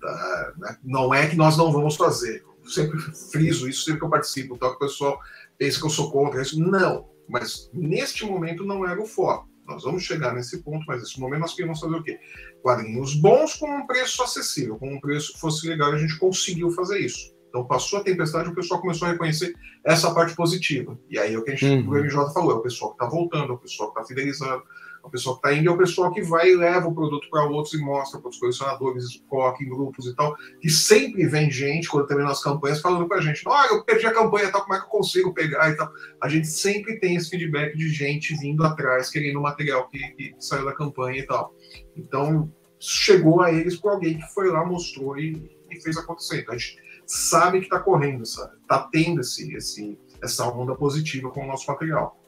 Tá? Né? Não é que nós não vamos fazer sempre friso isso sempre que eu participo, tal, que o pessoal pensa que eu sou contra isso. Não, mas neste momento não era o foco. Nós vamos chegar nesse ponto, mas nesse momento nós queríamos fazer o quê? Quadrinhos bons com um preço acessível, com um preço que fosse legal, a gente conseguiu fazer isso. Então passou a tempestade, o pessoal começou a reconhecer essa parte positiva. E aí é o que a gente, uhum. o MJ falou, é o pessoal que está voltando, é o pessoal que está fidelizando, o pessoal que está indo é o pessoal que vai e leva o produto para outros e mostra para os colecionadores, coloca em grupos e tal, que sempre vem gente, quando termina as campanhas, falando para a gente, olha, eu perdi a campanha tal, como é que eu consigo pegar e tal. A gente sempre tem esse feedback de gente vindo atrás, querendo o material que, que saiu da campanha e tal. Então, chegou a eles por alguém que foi lá, mostrou e, e fez acontecer. Então, a gente sabe que está correndo, está tendo esse, esse, essa onda positiva com o nosso material.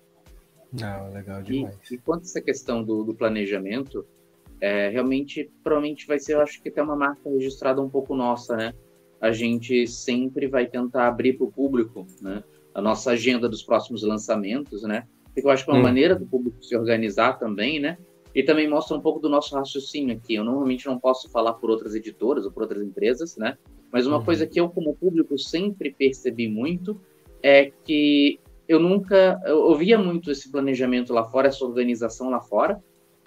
Não, legal demais. E, e quanto a essa questão do, do planejamento, é, realmente, provavelmente vai ser, eu acho que até uma marca registrada um pouco nossa, né? A gente sempre vai tentar abrir para o público, né? A nossa agenda dos próximos lançamentos, né? Porque eu acho que é uma hum. maneira do público se organizar também, né? E também mostra um pouco do nosso raciocínio aqui. Eu normalmente não posso falar por outras editoras ou por outras empresas, né? Mas uma uhum. coisa que eu, como público, sempre percebi muito é que eu nunca eu ouvia muito esse planejamento lá fora, essa organização lá fora,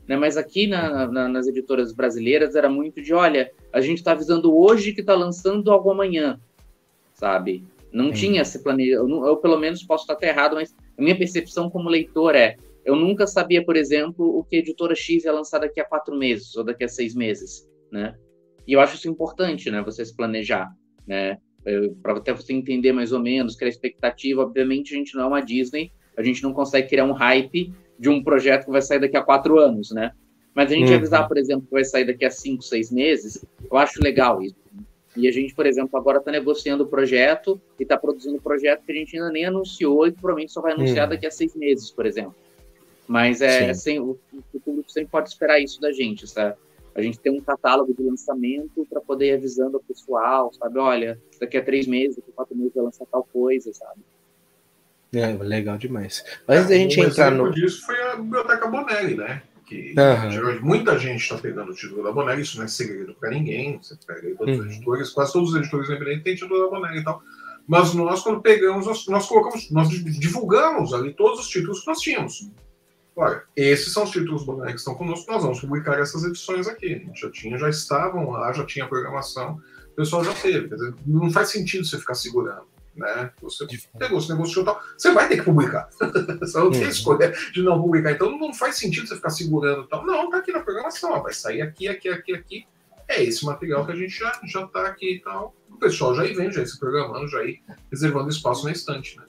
né? Mas aqui na, na, nas editoras brasileiras era muito de, olha, a gente está avisando hoje que está lançando algo amanhã, sabe? Não tinha esse planejamento. Eu, eu, pelo menos posso estar até errado, mas a minha percepção como leitor é, eu nunca sabia, por exemplo, o que a editora X ia lançar daqui a quatro meses ou daqui a seis meses, né? E eu acho isso importante, né? Você se planejar, né? Para até você entender mais ou menos que a expectativa, obviamente a gente não é uma Disney, a gente não consegue criar um hype de um projeto que vai sair daqui a quatro anos, né? Mas a gente uhum. avisar, por exemplo, que vai sair daqui a cinco, seis meses, eu acho legal isso. E a gente, por exemplo, agora está negociando o projeto e está produzindo um projeto que a gente ainda nem anunciou e que provavelmente só vai anunciar uhum. daqui a seis meses, por exemplo. Mas é, assim, o, o público sempre pode esperar isso da gente, sabe? A gente tem um catálogo de lançamento para poder ir avisando ao pessoal, sabe? Olha, daqui a três meses, daqui a quatro meses vai lançar tal coisa, sabe? É, legal demais. Antes é, da gente um entrar no. disso foi a Biblioteca Bonelli, né? Que uhum. muita gente está pegando o título da Bonelli, isso não é segredo para ninguém. Você pega aí todos uhum. os editores, quase todos os editores independentes têm título da Bonelli e tal. Mas nós, quando pegamos, nós, nós colocamos, nós divulgamos ali todos os títulos que nós tínhamos. Olha, esses são os títulos Bonelli que estão conosco, nós vamos publicar essas edições aqui. A gente já tinha, já estavam lá, já tinha programação, o pessoal já teve. Dizer, não faz sentido você ficar segurando. Né? Você pegou, você negociou tal, você vai ter que publicar. você não tem uhum. escolha de não publicar. Então não faz sentido você ficar segurando tal. Não, tá aqui na programação, ó, vai sair aqui, aqui, aqui, aqui. É esse material que a gente já, já tá aqui e tal. O pessoal já vem, já ir se programando, já ir reservando espaço na estante, né?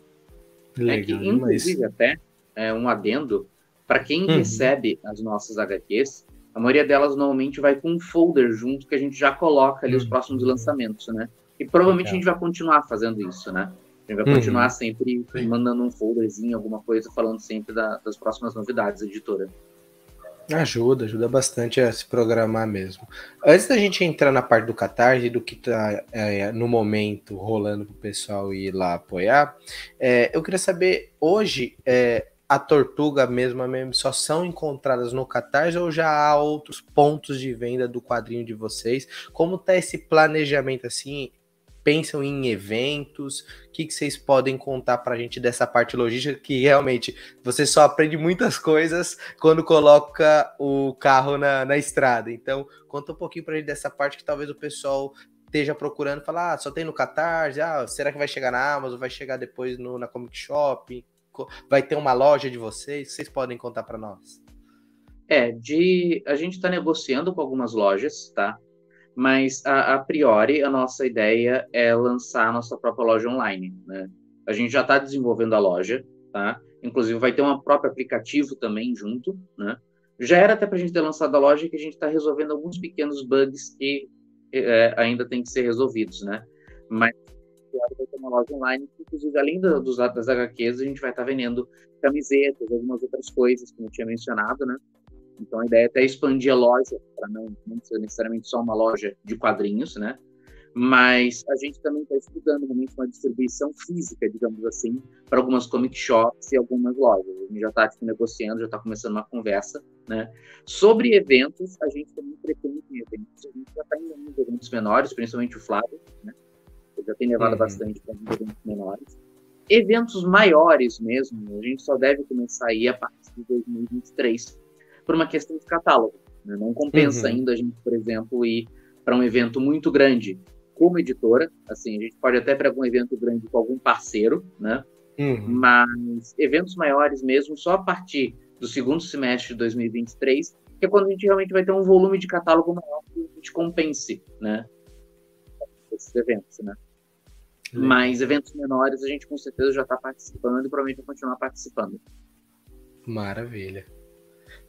Legal, é que, inclusive, até é, um adendo para quem uhum. recebe as nossas HQs. A maioria delas normalmente vai com um folder junto que a gente já coloca ali uhum. os próximos lançamentos, né? E provavelmente Legal. a gente vai continuar fazendo isso, né? A gente vai uhum. continuar sempre Sim. mandando um folderzinho, alguma coisa, falando sempre da, das próximas novidades, editora. Ajuda, ajuda bastante a se programar mesmo. Antes da gente entrar na parte do Catarse, do que está é, no momento rolando para o pessoal ir lá apoiar, é, eu queria saber, hoje, é, a Tortuga mesmo, mesmo só são encontradas no Catarse ou já há outros pontos de venda do quadrinho de vocês? Como está esse planejamento assim? pensam em eventos? O que, que vocês podem contar para a gente dessa parte logística que realmente você só aprende muitas coisas quando coloca o carro na, na estrada. Então, conta um pouquinho para a gente dessa parte que talvez o pessoal esteja procurando, falar, ah, só tem no Catarse, ah, será que vai chegar na Amazon, vai chegar depois no, na Comic Shop, vai ter uma loja de vocês? Vocês podem contar para nós? É, de a gente está negociando com algumas lojas, tá? mas a, a, priori a nossa ideia é lançar a nossa própria loja online. Né? A gente já está desenvolvendo a loja, tá? Inclusive vai ter um próprio aplicativo também junto, né? Já era até para a gente ter lançado a loja que a gente está resolvendo alguns pequenos bugs que é, ainda tem que ser resolvidos, né? Mas vai ter uma loja online, inclusive além do, dos das HQs, a gente vai estar tá vendendo camisetas, algumas outras coisas, como eu tinha mencionado, né? Então a ideia é até expandir a loja, para não, não ser necessariamente só uma loja de quadrinhos, né? Mas a gente também está estudando realmente uma distribuição física, digamos assim, para algumas comic shops e algumas lojas. A gente já está tipo, negociando, já está começando uma conversa, né? Sobre eventos, a gente também pretende eventos. A gente já está em eventos menores, principalmente o Flávio, né? Já tem levado uhum. bastante para eventos menores. Eventos maiores mesmo, a gente só deve começar a ir a partir de 2023 por uma questão de catálogo. Né? Não compensa uhum. ainda a gente, por exemplo, ir para um evento muito grande como editora. Assim, a gente pode até para algum evento grande com algum parceiro, né? Uhum. Mas eventos maiores mesmo só a partir do segundo semestre de 2023, que é quando a gente realmente vai ter um volume de catálogo maior que a gente compense, né? Esses eventos, né? Mas eventos menores a gente com certeza já está participando e provavelmente vai continuar participando. Maravilha.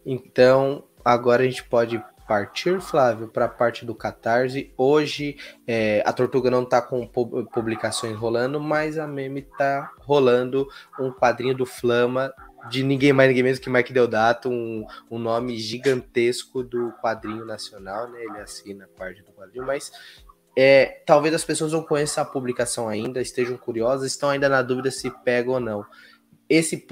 Então, agora a gente pode partir, Flávio, para a parte do Catarse. Hoje é, a Tortuga não está com publicações rolando, mas a Meme está rolando um quadrinho do Flama de ninguém mais, ninguém menos que Mike Deodato, um, um nome gigantesco do quadrinho nacional, né? Ele assina a parte do quadrinho, mas é, talvez as pessoas não conheçam a publicação ainda, estejam curiosas, estão ainda na dúvida se pega ou não esse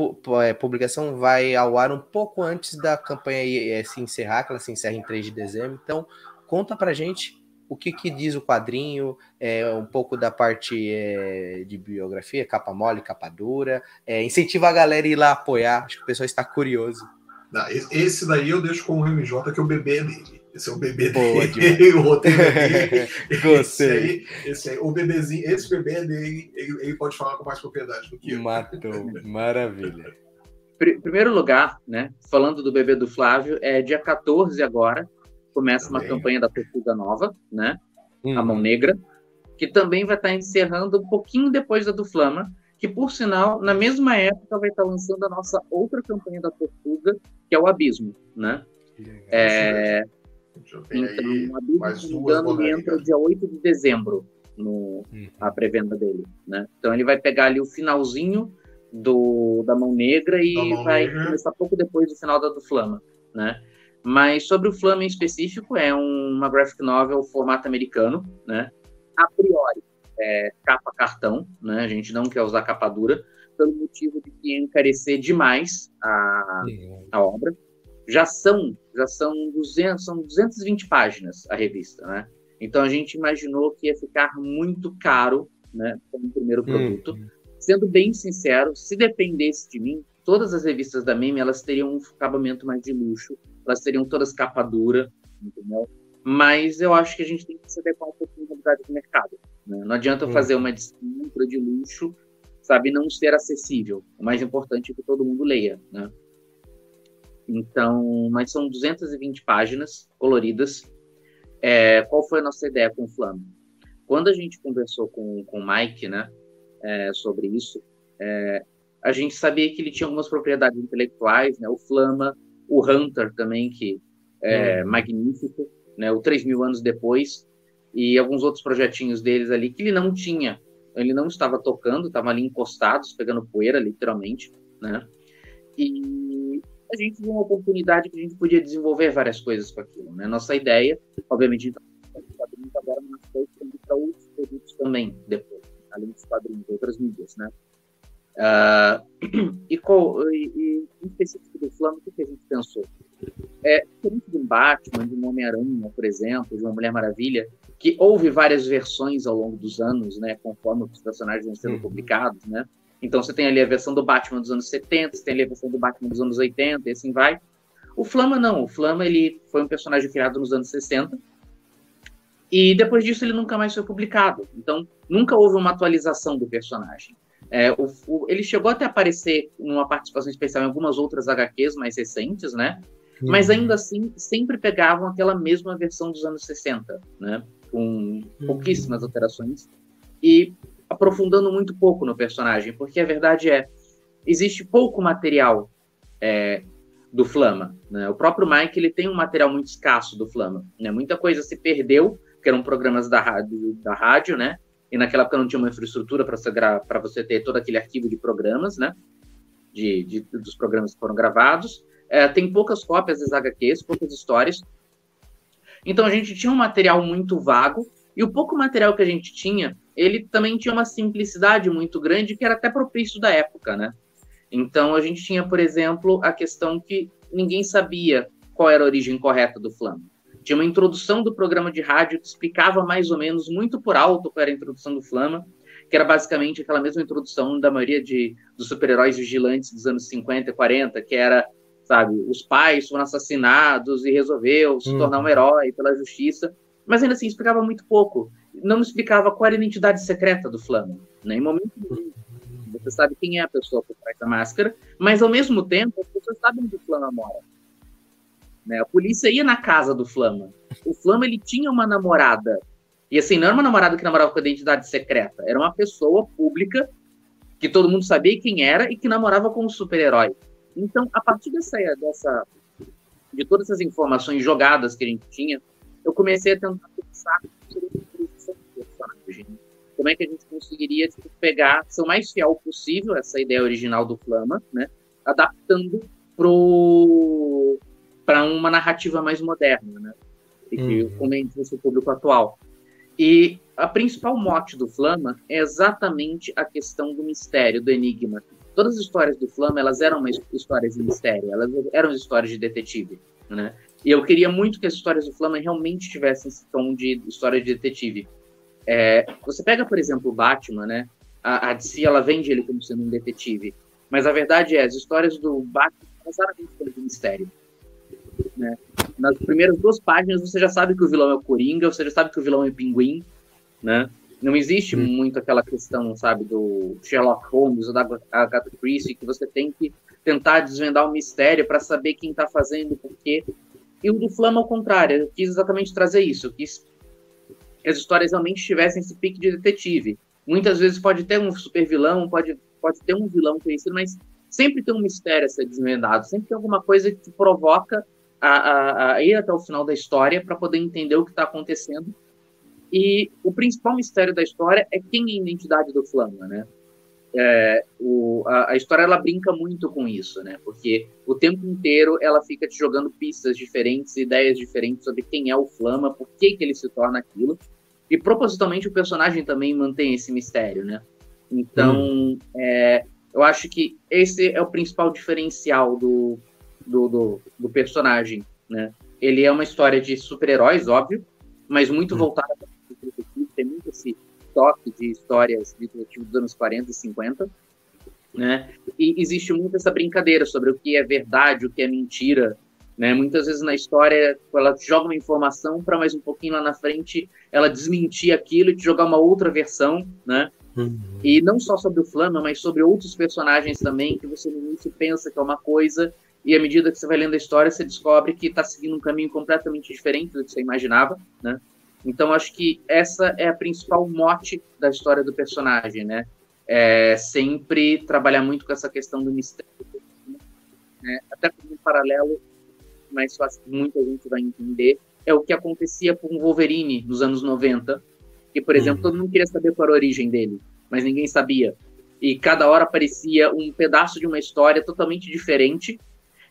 é, publicação vai ao ar um pouco antes da campanha é, se encerrar, que ela se encerra em 3 de dezembro. Então, conta pra gente o que, que diz o quadrinho, é, um pouco da parte é, de biografia, capa mole, capa dura. É, incentiva a galera a ir lá apoiar, acho que o pessoal está curioso. Esse daí eu deixo com o MJ, que é o bebê dele. Esse é o bebê dele, o roteiro dele. esse, aí, esse aí, o bebezinho, esse bebê é dele, ele, ele, pode falar com mais propriedade do que eu. Matou, maravilha. Primeiro lugar, né? Falando do bebê do Flávio, é dia 14 agora. Começa também. uma campanha da Tortuga Nova, né? Hum. A Mão Negra, que também vai estar encerrando um pouquinho depois da do Flama, que por sinal, na mesma época, vai estar lançando a nossa outra campanha da Tortuga, que é o Abismo, né? É, então, aí mais engano, ele entra dia 8 de dezembro no, uhum. a pré-venda dele, né? Então ele vai pegar ali o finalzinho do, da Mão Negra e mão vai negra. começar pouco depois do final da do Flama, né? Mas sobre o Flama em específico, é uma graphic novel formato americano, né? A priori, é capa cartão, né? A gente não quer usar capa dura, pelo motivo de que encarecer demais a, a obra já são já são 200 são 220 páginas a revista, né? Então a gente imaginou que ia ficar muito caro, né, como primeiro produto. Hum. Sendo bem sincero, se dependesse de mim, todas as revistas da Meme elas teriam um acabamento mais de luxo, elas teriam todas capa dura, entendeu? Mas eu acho que a gente tem que se adequar um pouquinho à realidade do mercado. Né? Não adianta hum. fazer uma ultra de luxo, sabe, não ser acessível. O mais importante é que todo mundo leia, né? Então, mas são 220 páginas coloridas. É, qual foi a nossa ideia com o Flamengo? Quando a gente conversou com, com o Mike, né, é, sobre isso, é, a gente sabia que ele tinha algumas propriedades intelectuais, né? O Flama, o Hunter também, que é hum. magnífico, né? O 3 mil anos depois, e alguns outros projetinhos deles ali que ele não tinha. Ele não estava tocando, estava ali encostados, pegando poeira, literalmente, né? E a gente viu uma oportunidade que a gente podia desenvolver várias coisas com aquilo, né? Nossa ideia, obviamente, agora para outros produtos também, depois, além dos quadrinhos, outras mídias, né? Uh, e, qual, e, e, em específico do Flamengo, o que a gente pensou? É, diferente de um Batman, de um Homem-Aranha, por exemplo, de uma Mulher Maravilha, que houve várias versões ao longo dos anos, né, conforme os personagens vão sendo uhum. publicados, né? Então você tem ali a versão do Batman dos anos 70, você tem ali a versão do Batman dos anos 80, e assim vai. O Flama não, o Flama ele foi um personagem criado nos anos 60, e depois disso ele nunca mais foi publicado. Então nunca houve uma atualização do personagem. É, o, o, ele chegou até a aparecer numa participação especial em algumas outras HQs mais recentes, né? Uhum. Mas ainda assim, sempre pegavam aquela mesma versão dos anos 60, né? Com uhum. pouquíssimas alterações. E aprofundando muito pouco no personagem, porque a verdade é, existe pouco material é, do Flama. Né? O próprio Mike ele tem um material muito escasso do Flama. Né? Muita coisa se perdeu, que eram programas da rádio, da rádio né? e naquela época não tinha uma infraestrutura para você, ter todo aquele arquivo de programas, né? De, de dos programas que foram gravados. É, tem poucas cópias das HQs, poucas histórias. Então a gente tinha um material muito vago, e o pouco material que a gente tinha, ele também tinha uma simplicidade muito grande, que era até propício da época, né? Então a gente tinha, por exemplo, a questão que ninguém sabia qual era a origem correta do Flamengo tinha uma introdução do programa de rádio que explicava mais ou menos, muito por alto, qual era a introdução do Flama, que era basicamente aquela mesma introdução da maioria de, dos super-heróis vigilantes dos anos 50 e 40, que era, sabe, os pais foram assassinados e resolveu se tornar um uhum. herói pela justiça, mas ainda assim explicava muito pouco. Não explicava qual era a identidade secreta do Flama, né? Em momento nenhum. Você sabe quem é a pessoa por trás da máscara, mas ao mesmo tempo as pessoas sabem onde o Flama mora. Né? A polícia ia na casa do Flama. O Flama ele tinha uma namorada. E assim, não era uma namorada que namorava com a identidade secreta. Era uma pessoa pública que todo mundo sabia quem era e que namorava com um super-herói. Então, a partir dessa, dessa, de todas essas informações jogadas que a gente tinha, eu comecei a tentar pensar. Como é que a gente conseguiria tipo, pegar, ser o mais fiel possível essa ideia original do Flama, né? Adaptando pro para uma narrativa mais moderna, né? E que uhum. comente o público atual. E a principal mote do Flama é exatamente a questão do mistério, do enigma. Todas as histórias do Flama, elas eram histórias de mistério, elas eram histórias de detetive, né? E eu queria muito que as histórias do Flama realmente tivessem esse tom de história de detetive. É, você pega, por exemplo, o Batman, né? A, a DC, ela vende ele como sendo um detetive. Mas a verdade é, as histórias do Batman, histórias de mistério. Né? Nas primeiras duas páginas você já sabe que o vilão é o Coringa, você já sabe que o vilão é o Pinguim, né? Não existe hum. muito aquela questão, sabe, do Sherlock Holmes ou da Agatha Christie, que você tem que tentar desvendar o mistério para saber quem está fazendo, por quê. E o do Flama, ao contrário, eu quis exatamente trazer isso. Eu quis que as histórias realmente tivessem esse pique de detetive. Muitas vezes pode ter um super vilão, pode, pode ter um vilão conhecido, mas sempre tem um mistério a ser desvendado, sempre tem alguma coisa que te provoca a, a, a ir até o final da história para poder entender o que está acontecendo. E o principal mistério da história é quem é a identidade do Flama, né? É, o, a, a, história ela brinca muito com isso, né? Porque o tempo inteiro ela fica te jogando pistas diferentes, ideias diferentes sobre quem é o Flama, por que, que ele se torna aquilo. E propositalmente o personagem também mantém esse mistério, né? Então, hum. é, eu acho que esse é o principal diferencial do, do, do, do personagem, né? Ele é uma história de super-heróis, óbvio, mas muito hum. voltada para esse toque de histórias de detetive dos anos 40 e 50, né? E existe muito essa brincadeira sobre o que é verdade, o que é mentira, né? Muitas vezes na história, ela joga uma informação para mais um pouquinho lá na frente ela desmentir aquilo e te jogar uma outra versão, né? Uhum. E não só sobre o Flama, mas sobre outros personagens também, que você no início pensa que é uma coisa e à medida que você vai lendo a história, você descobre que está seguindo um caminho completamente diferente do que você imaginava, né? Então, acho que essa é a principal mote da história do personagem, né? é sempre trabalhar muito com essa questão do mistério. Né? Até como um paralelo, mais fácil que muita gente vai entender, é o que acontecia com o Wolverine nos anos 90, que, por exemplo, uhum. todo mundo queria saber qual era a origem dele, mas ninguém sabia. E cada hora aparecia um pedaço de uma história totalmente diferente,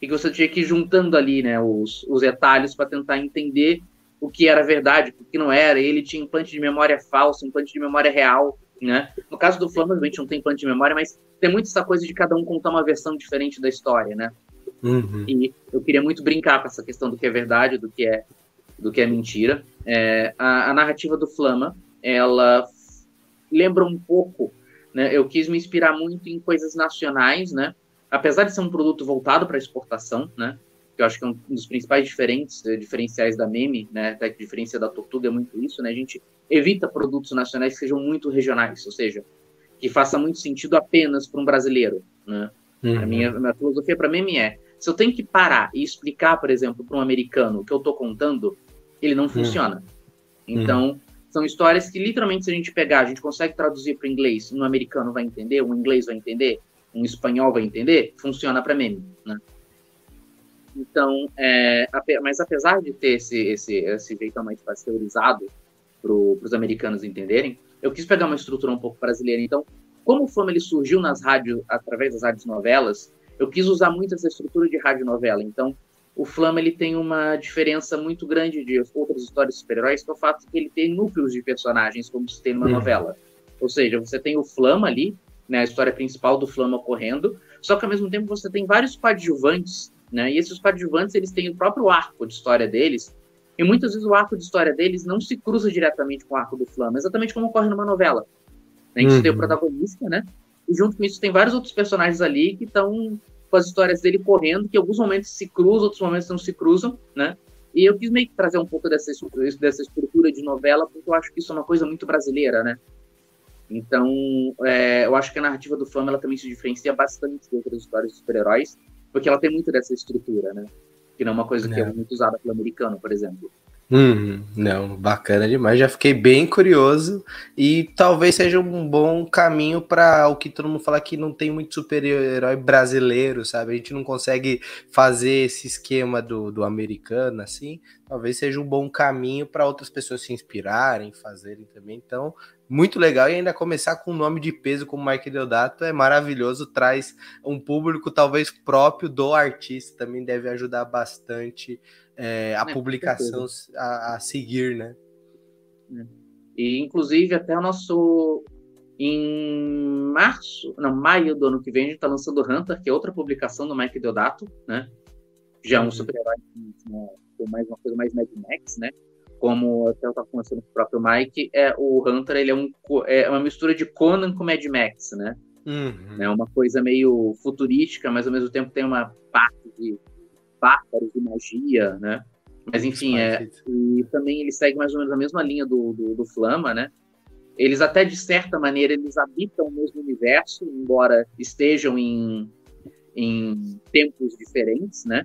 e que você tinha que ir juntando ali né, os, os detalhes para tentar entender o que era verdade, o que não era. Ele tinha implante de memória falso, implante de memória real. Né? No caso do Flamengo, a gente não tem implante de memória, mas tem muito essa coisa de cada um contar uma versão diferente da história, né? Uhum. E eu queria muito brincar com essa questão do que é verdade, do que é, do que é mentira. É, a, a, narrativa do Flama, ela lembra um pouco, né? Eu quis me inspirar muito em coisas nacionais, né? Apesar de ser um produto voltado para exportação, né? Que eu acho que é um dos principais diferentes, eh, diferenciais da meme, né? Até que a diferença da Tortuga é muito isso, né? A gente evita produtos nacionais que sejam muito regionais, ou seja, que faça muito sentido apenas para um brasileiro, né? Uhum. A, minha, a minha filosofia para meme é se eu tenho que parar e explicar, por exemplo, para um americano o que eu estou contando, ele não hum. funciona. Então, hum. são histórias que literalmente, se a gente pegar, a gente consegue traduzir para inglês, um americano vai entender, um inglês vai entender, um espanhol vai entender, funciona para meme, né? Então, é, mas apesar de ter esse, esse, esse jeito mais pasteurizado para os americanos entenderem, eu quis pegar uma estrutura um pouco brasileira. Então, como o Fama ele surgiu nas rádios, através das rádios novelas, eu quis usar muito essa estrutura de radionovela. Então, o Flama ele tem uma diferença muito grande de outras histórias de super-heróis, que é o fato de que ele tem núcleos de personagens, como se tem numa novela. Ou seja, você tem o Flama ali, né, a história principal do Flama ocorrendo, só que ao mesmo tempo você tem vários coadjuvantes, né, e esses coadjuvantes eles têm o próprio arco de história deles, e muitas vezes o arco de história deles não se cruza diretamente com o arco do Flama, exatamente como ocorre numa novela. Né, uhum. Você tem o protagonista, né, e junto com isso tem vários outros personagens ali que estão com as histórias dele correndo, que em alguns momentos se cruzam, outros momentos não se cruzam, né? E eu quis meio que trazer um pouco dessa, dessa estrutura de novela, porque eu acho que isso é uma coisa muito brasileira, né? Então, é, eu acho que a narrativa do Flama ela também se diferencia bastante de outras histórias de super-heróis, porque ela tem muito dessa estrutura, né? Que não é uma coisa que é, é muito usada pelo americano, por exemplo. Hum, não, bacana demais. Já fiquei bem curioso e talvez seja um bom caminho para o que todo mundo fala que não tem muito super-herói brasileiro, sabe? A gente não consegue fazer esse esquema do, do americano assim. Talvez seja um bom caminho para outras pessoas se inspirarem, fazerem também. Então, muito legal. E ainda começar com um nome de peso como Mike Deodato é maravilhoso, traz um público talvez próprio do artista, também deve ajudar bastante é, a é, publicação a, a, seguir, né? É. E inclusive até o nosso em março, não, maio do ano que vem, a gente está lançando Hunter, que é outra publicação do Mike Deodato, né? Já é um uhum. super-herói com mais uma coisa mais Mad Max, né? Como até eu estava conversando com o próprio Mike, é, o Hunter ele é, um, é uma mistura de Conan com Mad Max, né? Uhum. É uma coisa meio futurística, mas ao mesmo tempo tem uma parte de bárbaros e magia, né? Mas enfim, é, e também ele segue mais ou menos a mesma linha do, do, do, Flama, né? Eles até de certa maneira eles habitam o mesmo universo, embora estejam em, em tempos diferentes, né?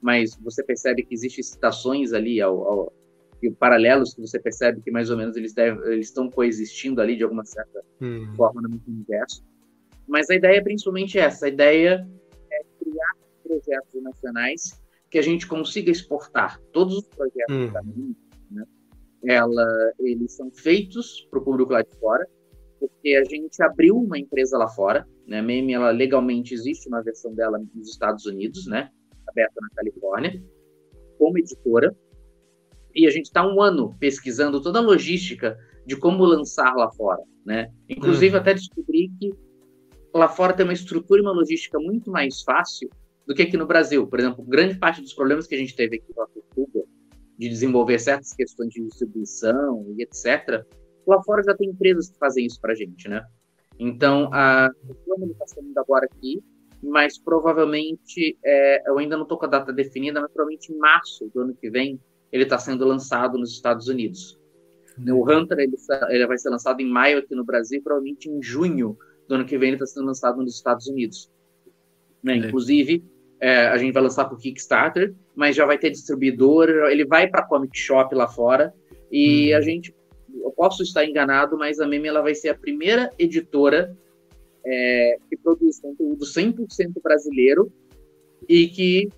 Mas você percebe que existem citações ali ao, ao e paralelos que você percebe que mais ou menos eles, eles estão coexistindo ali de alguma certa hum. forma no universo. Mas a ideia é principalmente essa, a ideia é criar projetos nacionais que a gente consiga exportar. Todos os projetos hum. da MIM, né, ela, eles são feitos para o público lá de fora, porque a gente abriu uma empresa lá fora, né, a MEME, ela legalmente existe uma versão dela nos Estados Unidos, né, aberta na Califórnia, como editora, e a gente está um ano pesquisando toda a logística de como lançar lá fora, né? Inclusive uhum. até descobri que lá fora tem uma estrutura e uma logística muito mais fácil do que aqui no Brasil. Por exemplo, grande parte dos problemas que a gente teve aqui na Portugal de desenvolver certas questões de distribuição e etc. Lá fora já tem empresas que fazem isso para a gente, né? Então, a, plano está saindo agora aqui, mas provavelmente, é, eu ainda não estou com a data definida, mas provavelmente em março do ano que vem ele está sendo lançado nos Estados Unidos. O Hunter ele, ele, vai ser lançado em maio aqui no Brasil, provavelmente em junho do ano que vem ele está sendo lançado nos Estados Unidos. Né? Inclusive, é, a gente vai lançar por Kickstarter, mas já vai ter distribuidor, ele vai para Comic Shop lá fora, e hum. a gente, eu posso estar enganado, mas a Meme ela vai ser a primeira editora é, que produz conteúdo 100% brasileiro e que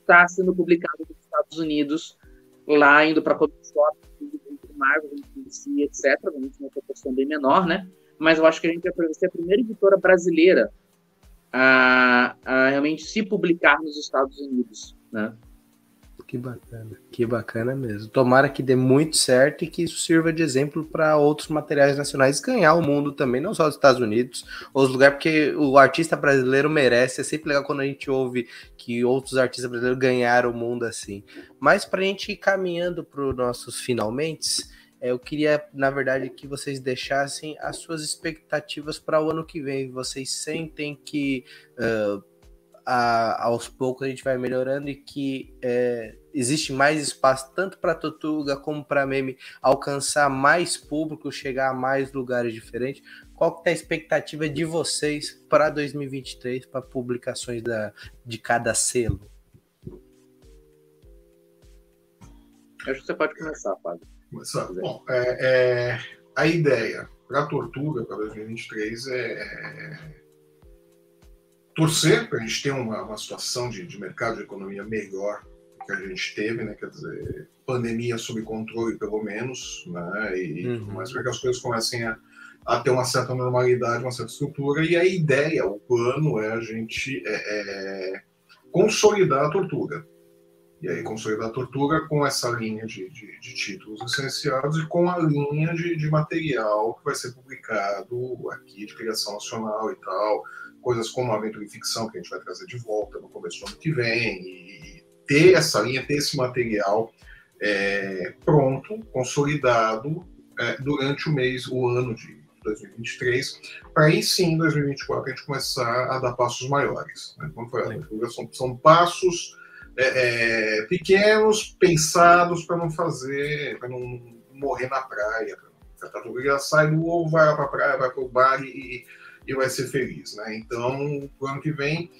está sendo publicado nos Estados Unidos, lá indo para Comic Shop, Marvel, DC, etc. Obviamente, uma proporção bem menor, né? Mas eu acho que a gente vai ser a primeira editora brasileira a, a realmente se publicar nos Estados Unidos, né? Que bacana, que bacana mesmo. Tomara que dê muito certo e que isso sirva de exemplo para outros materiais nacionais ganhar o mundo também, não só os Estados Unidos, os lugares, porque o artista brasileiro merece. É sempre legal quando a gente ouve que outros artistas brasileiros ganharam o mundo assim. Mas para a gente ir caminhando para os nossos finalmente, é, eu queria, na verdade, que vocês deixassem as suas expectativas para o ano que vem. Vocês sentem que. Uh, a, aos poucos a gente vai melhorando e que é, existe mais espaço tanto para Totuga como para Meme alcançar mais público, chegar a mais lugares diferentes. Qual que é a expectativa de vocês para 2023, para publicações da, de cada selo? Acho que você pode começar, Fábio. Começar. Bom, é, é, a ideia para a Tortuga para 2023 é, é torcer para a gente ter uma, uma situação de, de, mercado de economia melhor que a gente teve, né? Quer dizer, pandemia sob controle, pelo menos, né? E uhum. mais para que as coisas comecem a, a, ter uma certa normalidade, uma certa estrutura. E a ideia, o plano é a gente é, é, consolidar a tortura. E aí, consolidar a tortura com essa linha de, de, de títulos licenciados e com a linha de, de material que vai ser publicado aqui, de criação nacional e tal coisas como a aventura e ficção, que a gente vai trazer de volta no começo do ano que vem, e ter essa linha, ter esse material é, pronto, consolidado é, durante o mês, o ano de 2023, para aí sim, em 2024, a gente começar a dar passos maiores. Né? Como foi, são, são passos é, é, pequenos, pensados para não fazer, para não morrer na praia. Pra, pra, sai do ovo, vai para a praia, vai para o bar e e vai ser feliz. Né? Então, o ano que vem,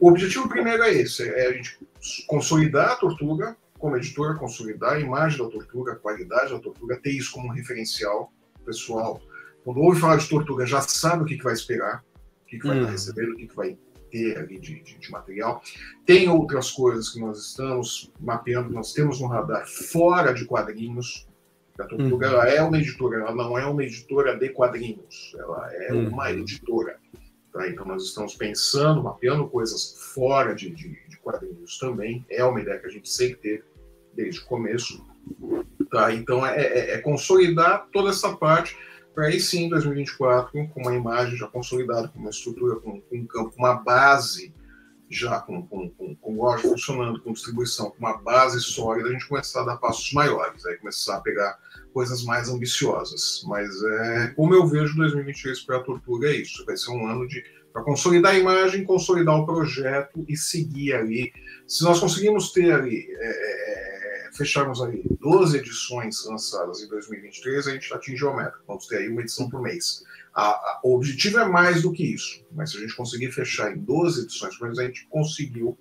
o objetivo primeiro é esse: é a gente consolidar a tortuga como editora, consolidar a imagem da tortuga, a qualidade da tortuga, ter isso como um referencial. pessoal, quando ouve falar de tortuga, já sabe o que, que vai esperar, o que, que vai hum. estar recebendo, o que, que vai ter ali de, de, de, material. Tem outras coisas que nós estamos mapeando, nós temos no radar fora de quadrinhos, a Tortuga ela é uma editora, ela não é uma editora de quadrinhos, ela é uhum. uma editora. Tá? Então nós estamos pensando, mapeando coisas fora de, de, de, quadrinhos também. É uma ideia que a gente sempre teve desde o começo. Tá? Então é, é, é consolidar toda essa parte para aí sim, em 2024, com uma imagem já consolidada, com uma estrutura, com, com um campo, uma base já com, com, com, com loja funcionando, com distribuição, com uma base sólida, a gente começar a dar passos maiores, aí começar a pegar coisas mais ambiciosas. Mas é, como eu vejo 2023 para a Tortuga é isso, vai ser um ano de para consolidar a imagem, consolidar o projeto e seguir ali. Se nós conseguimos ter ali, é, é fecharmos ali 12 edições lançadas em 2023, a gente atingiu a meta. Vamos ter aí uma edição por mês. A, a, o objetivo é mais do que isso, mas se a gente conseguir fechar em 12 edições, pelo menos a gente conseguiu.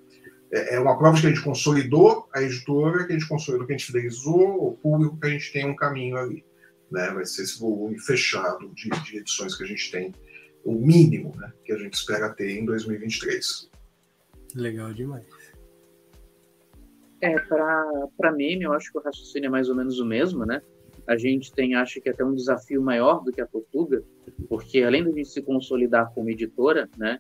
É, é, uma prova de que a gente consolidou a editora, que a gente consolidou, que a gente fidelizou o público, que a gente tem um caminho ali. Né? Vai ser esse volume fechado de, de edições que a gente tem, o mínimo né, que a gente espera ter em 2023. Legal demais. É, para meme, eu acho que o raciocínio é mais ou menos o mesmo, né? A gente tem, acho que até um desafio maior do que a Tortuga, porque além de a gente se consolidar como editora, né,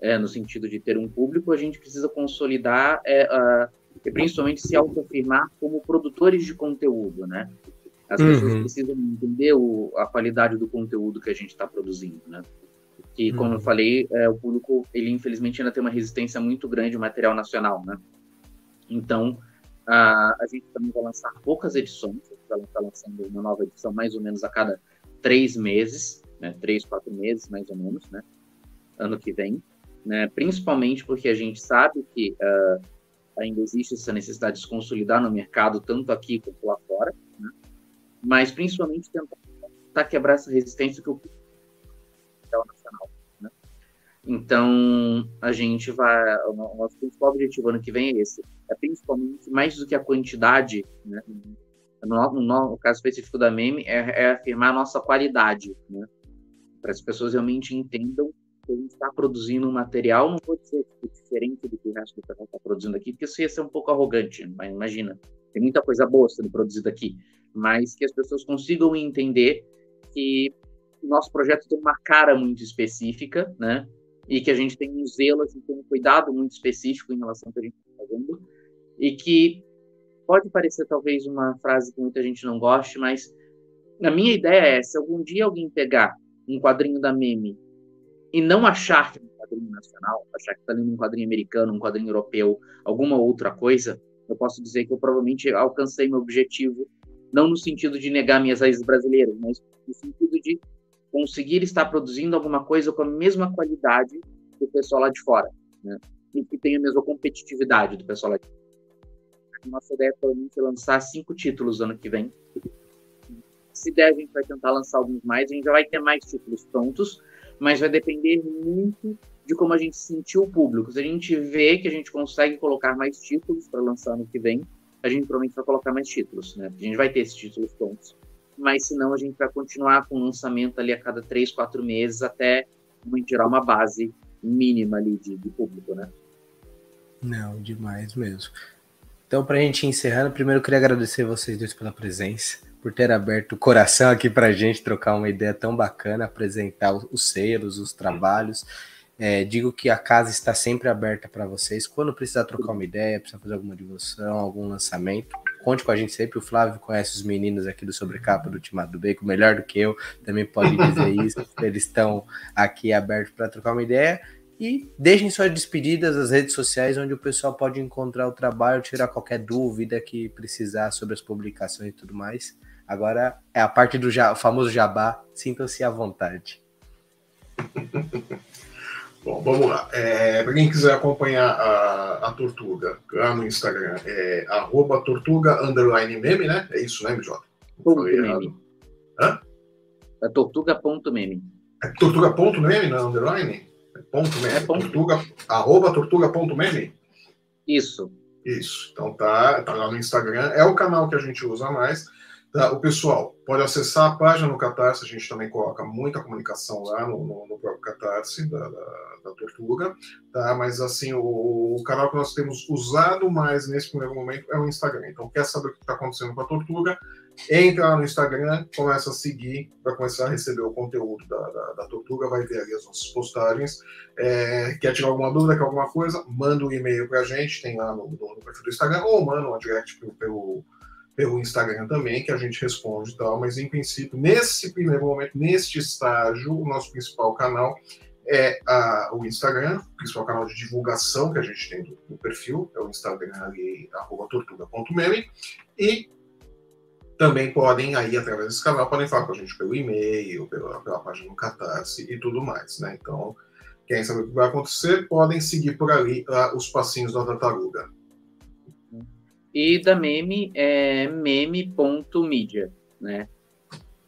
é, no sentido de ter um público, a gente precisa consolidar é, uh, e principalmente se autoafirmar como produtores de conteúdo, né? As uhum. pessoas precisam entender o, a qualidade do conteúdo que a gente está produzindo, né? E como uhum. eu falei, é, o público, ele infelizmente ainda tem uma resistência muito grande ao material nacional, né? Então, uh, a gente também vai lançar poucas edições, a gente vai estar lançando uma nova edição mais ou menos a cada três meses, né, três, quatro meses mais ou menos, né, ano que vem, né, principalmente porque a gente sabe que uh, ainda existe essa necessidade de se consolidar no mercado, tanto aqui quanto lá fora, né, mas principalmente tentar quebrar essa resistência que o. Então, a gente vai. O nosso principal objetivo ano que vem é esse. É principalmente mais do que a quantidade, né? No, no, no caso específico da meme, é, é afirmar a nossa qualidade, né? para as pessoas realmente entendam que a gente está produzindo um material, não dizer tipo, diferente do que o resto do pessoal está produzindo aqui, porque isso ia ser um pouco arrogante, mas imagina, tem muita coisa boa sendo produzida aqui, mas que as pessoas consigam entender que o nosso projeto tem uma cara muito específica, né? E que a gente tem um zelo, a gente tem um cuidado muito específico em relação ao que a gente está fazendo, e que pode parecer talvez uma frase que muita gente não goste, mas a minha ideia é, se algum dia alguém pegar um quadrinho da Meme e não achar que é um quadrinho nacional, achar que está lendo um quadrinho americano, um quadrinho europeu, alguma outra coisa, eu posso dizer que eu provavelmente alcancei meu objetivo, não no sentido de negar minhas raízes brasileiras, mas no sentido de conseguir estar produzindo alguma coisa com a mesma qualidade do pessoal lá de fora, né? E que tenha a mesma competitividade do pessoal lá de fora. Nossa ideia é provavelmente lançar cinco títulos ano que vem. Se der, a gente vai tentar lançar alguns mais. A gente já vai ter mais títulos prontos, mas vai depender muito de como a gente sentiu o público. Se a gente vê que a gente consegue colocar mais títulos para lançar ano que vem, a gente provavelmente vai colocar mais títulos, né? A gente vai ter esses títulos prontos. Mas senão a gente vai continuar com o lançamento ali a cada três, quatro meses até gerar uma base mínima ali de, de público, né? Não, demais mesmo. Então, para a gente ir encerrando, primeiro eu queria agradecer vocês dois pela presença por ter aberto o coração aqui para a gente trocar uma ideia tão bacana, apresentar os selos, os trabalhos. É, digo que a casa está sempre aberta para vocês. Quando precisar trocar uma ideia, precisar fazer alguma divulgação, algum lançamento, conte com a gente sempre. O Flávio conhece os meninos aqui do Sobrecapa do Timado do Bacon melhor do que eu, também pode dizer isso. Eles estão aqui abertos para trocar uma ideia. E deixem suas despedidas nas redes sociais, onde o pessoal pode encontrar o trabalho, tirar qualquer dúvida que precisar sobre as publicações e tudo mais. Agora é a parte do ja famoso jabá. Sintam-se à vontade. Bom, vamos lá. É, Para quem quiser acompanhar a, a Tortuga lá no Instagram, é arroba tortuga underline meme, né? É isso, né, MJ? Ponto meme. Hã? É tortuga.meme. É tortuga.meme, não é underline? É ponto meme. É ponto. Tortuga, arroba tortuga.meme? Isso. Isso. Então tá, tá lá no Instagram. É o canal que a gente usa mais. Tá, o pessoal pode acessar a página no Catarse, a gente também coloca muita comunicação lá no, no, no próprio Catarse da, da, da, Tortuga, tá? mas assim, o, o, canal que nós temos usado mais nesse primeiro momento é o Instagram. Então, quer saber o que está acontecendo com a Tortuga? Entra lá no Instagram, começa a seguir para começar a receber o conteúdo da, da, da Tortuga, vai ver ali as nossas postagens. É, quer tirar alguma dúvida, quer alguma coisa? Manda um e-mail para a gente, tem lá no, no, perfil do Instagram, ou manda uma direct pelo pelo Instagram também, que a gente responde e tal, mas em princípio, nesse primeiro momento, neste estágio, o nosso principal canal é a, o Instagram, o principal canal de divulgação que a gente tem do, do perfil, é o Instagram ali, arroba tortuga.meme, e também podem, aí, através desse canal, podem falar com a gente pelo e-mail, pela, pela página do Catarse e tudo mais, né? Então, quem sabe o que vai acontecer, podem seguir por ali uh, os passinhos da tartaruga. E da meme é meme.media, né?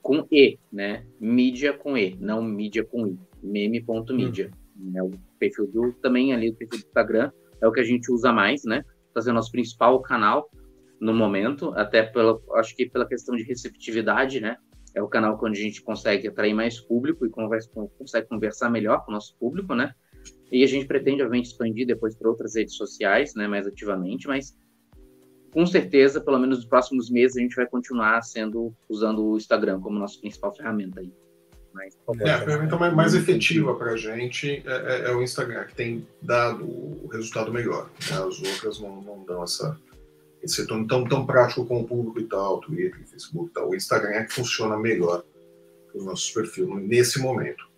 Com E, né? Mídia com E, não mídia com I. Meme.media. Hum. É o perfil do, também ali, o perfil do Instagram, é o que a gente usa mais, né? Fazer o nosso principal canal no momento, até pela, acho que pela questão de receptividade, né? É o canal onde a gente consegue atrair mais público e conversa, consegue conversar melhor com o nosso público, né? E a gente pretende, obviamente, expandir depois para outras redes sociais, né, mais ativamente, mas com certeza, pelo menos nos próximos meses, a gente vai continuar sendo usando o Instagram como nossa principal ferramenta aí. Mas, é, a ferramenta mais, mais efetiva para a gente é, é, é, o Instagram, que tem dado o resultado melhor. Né? As outras não, não dão essa, esse retorno tão, tão prático com o público e tal, Twitter, Facebook e tal. O Instagram é que funciona melhor para os nossos perfis nesse momento.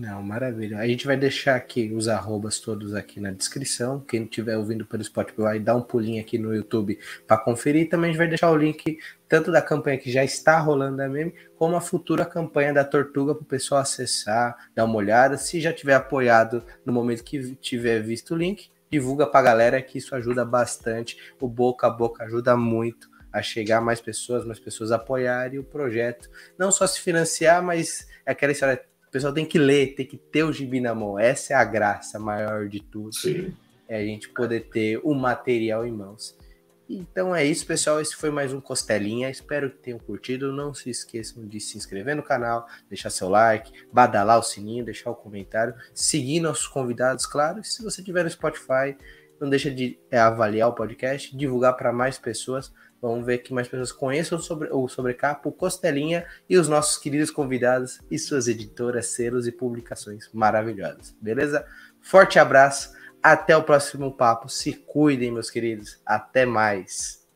Não, maravilha. A gente vai deixar aqui os arrobas todos aqui na descrição. Quem estiver ouvindo pelo Spotify vai dar um pulinho aqui no YouTube para conferir. Também a gente vai deixar o link tanto da campanha que já está rolando da meme, como a futura campanha da Tortuga para o pessoal acessar, dar uma olhada. Se já tiver apoiado no momento que tiver visto o link, divulga para a galera que isso ajuda bastante. O boca a boca ajuda muito a chegar a mais pessoas, mais pessoas apoiarem o projeto. Não só se financiar, mas é aquela história o pessoal tem que ler, tem que ter o gibi na mão. Essa é a graça maior de tudo. Sim. É a gente poder ter o material em mãos. Então é isso, pessoal. Esse foi mais um Costelinha. Espero que tenham curtido. Não se esqueçam de se inscrever no canal, deixar seu like, badalar o sininho, deixar o comentário, seguir nossos convidados, claro. E se você tiver no Spotify, não deixa de é, avaliar o podcast, divulgar para mais pessoas. Vamos ver que mais pessoas conheçam sobre, o Sobrecapo, Costelinha e os nossos queridos convidados e suas editoras, selos e publicações maravilhosas. Beleza? Forte abraço. Até o próximo papo. Se cuidem, meus queridos. Até mais.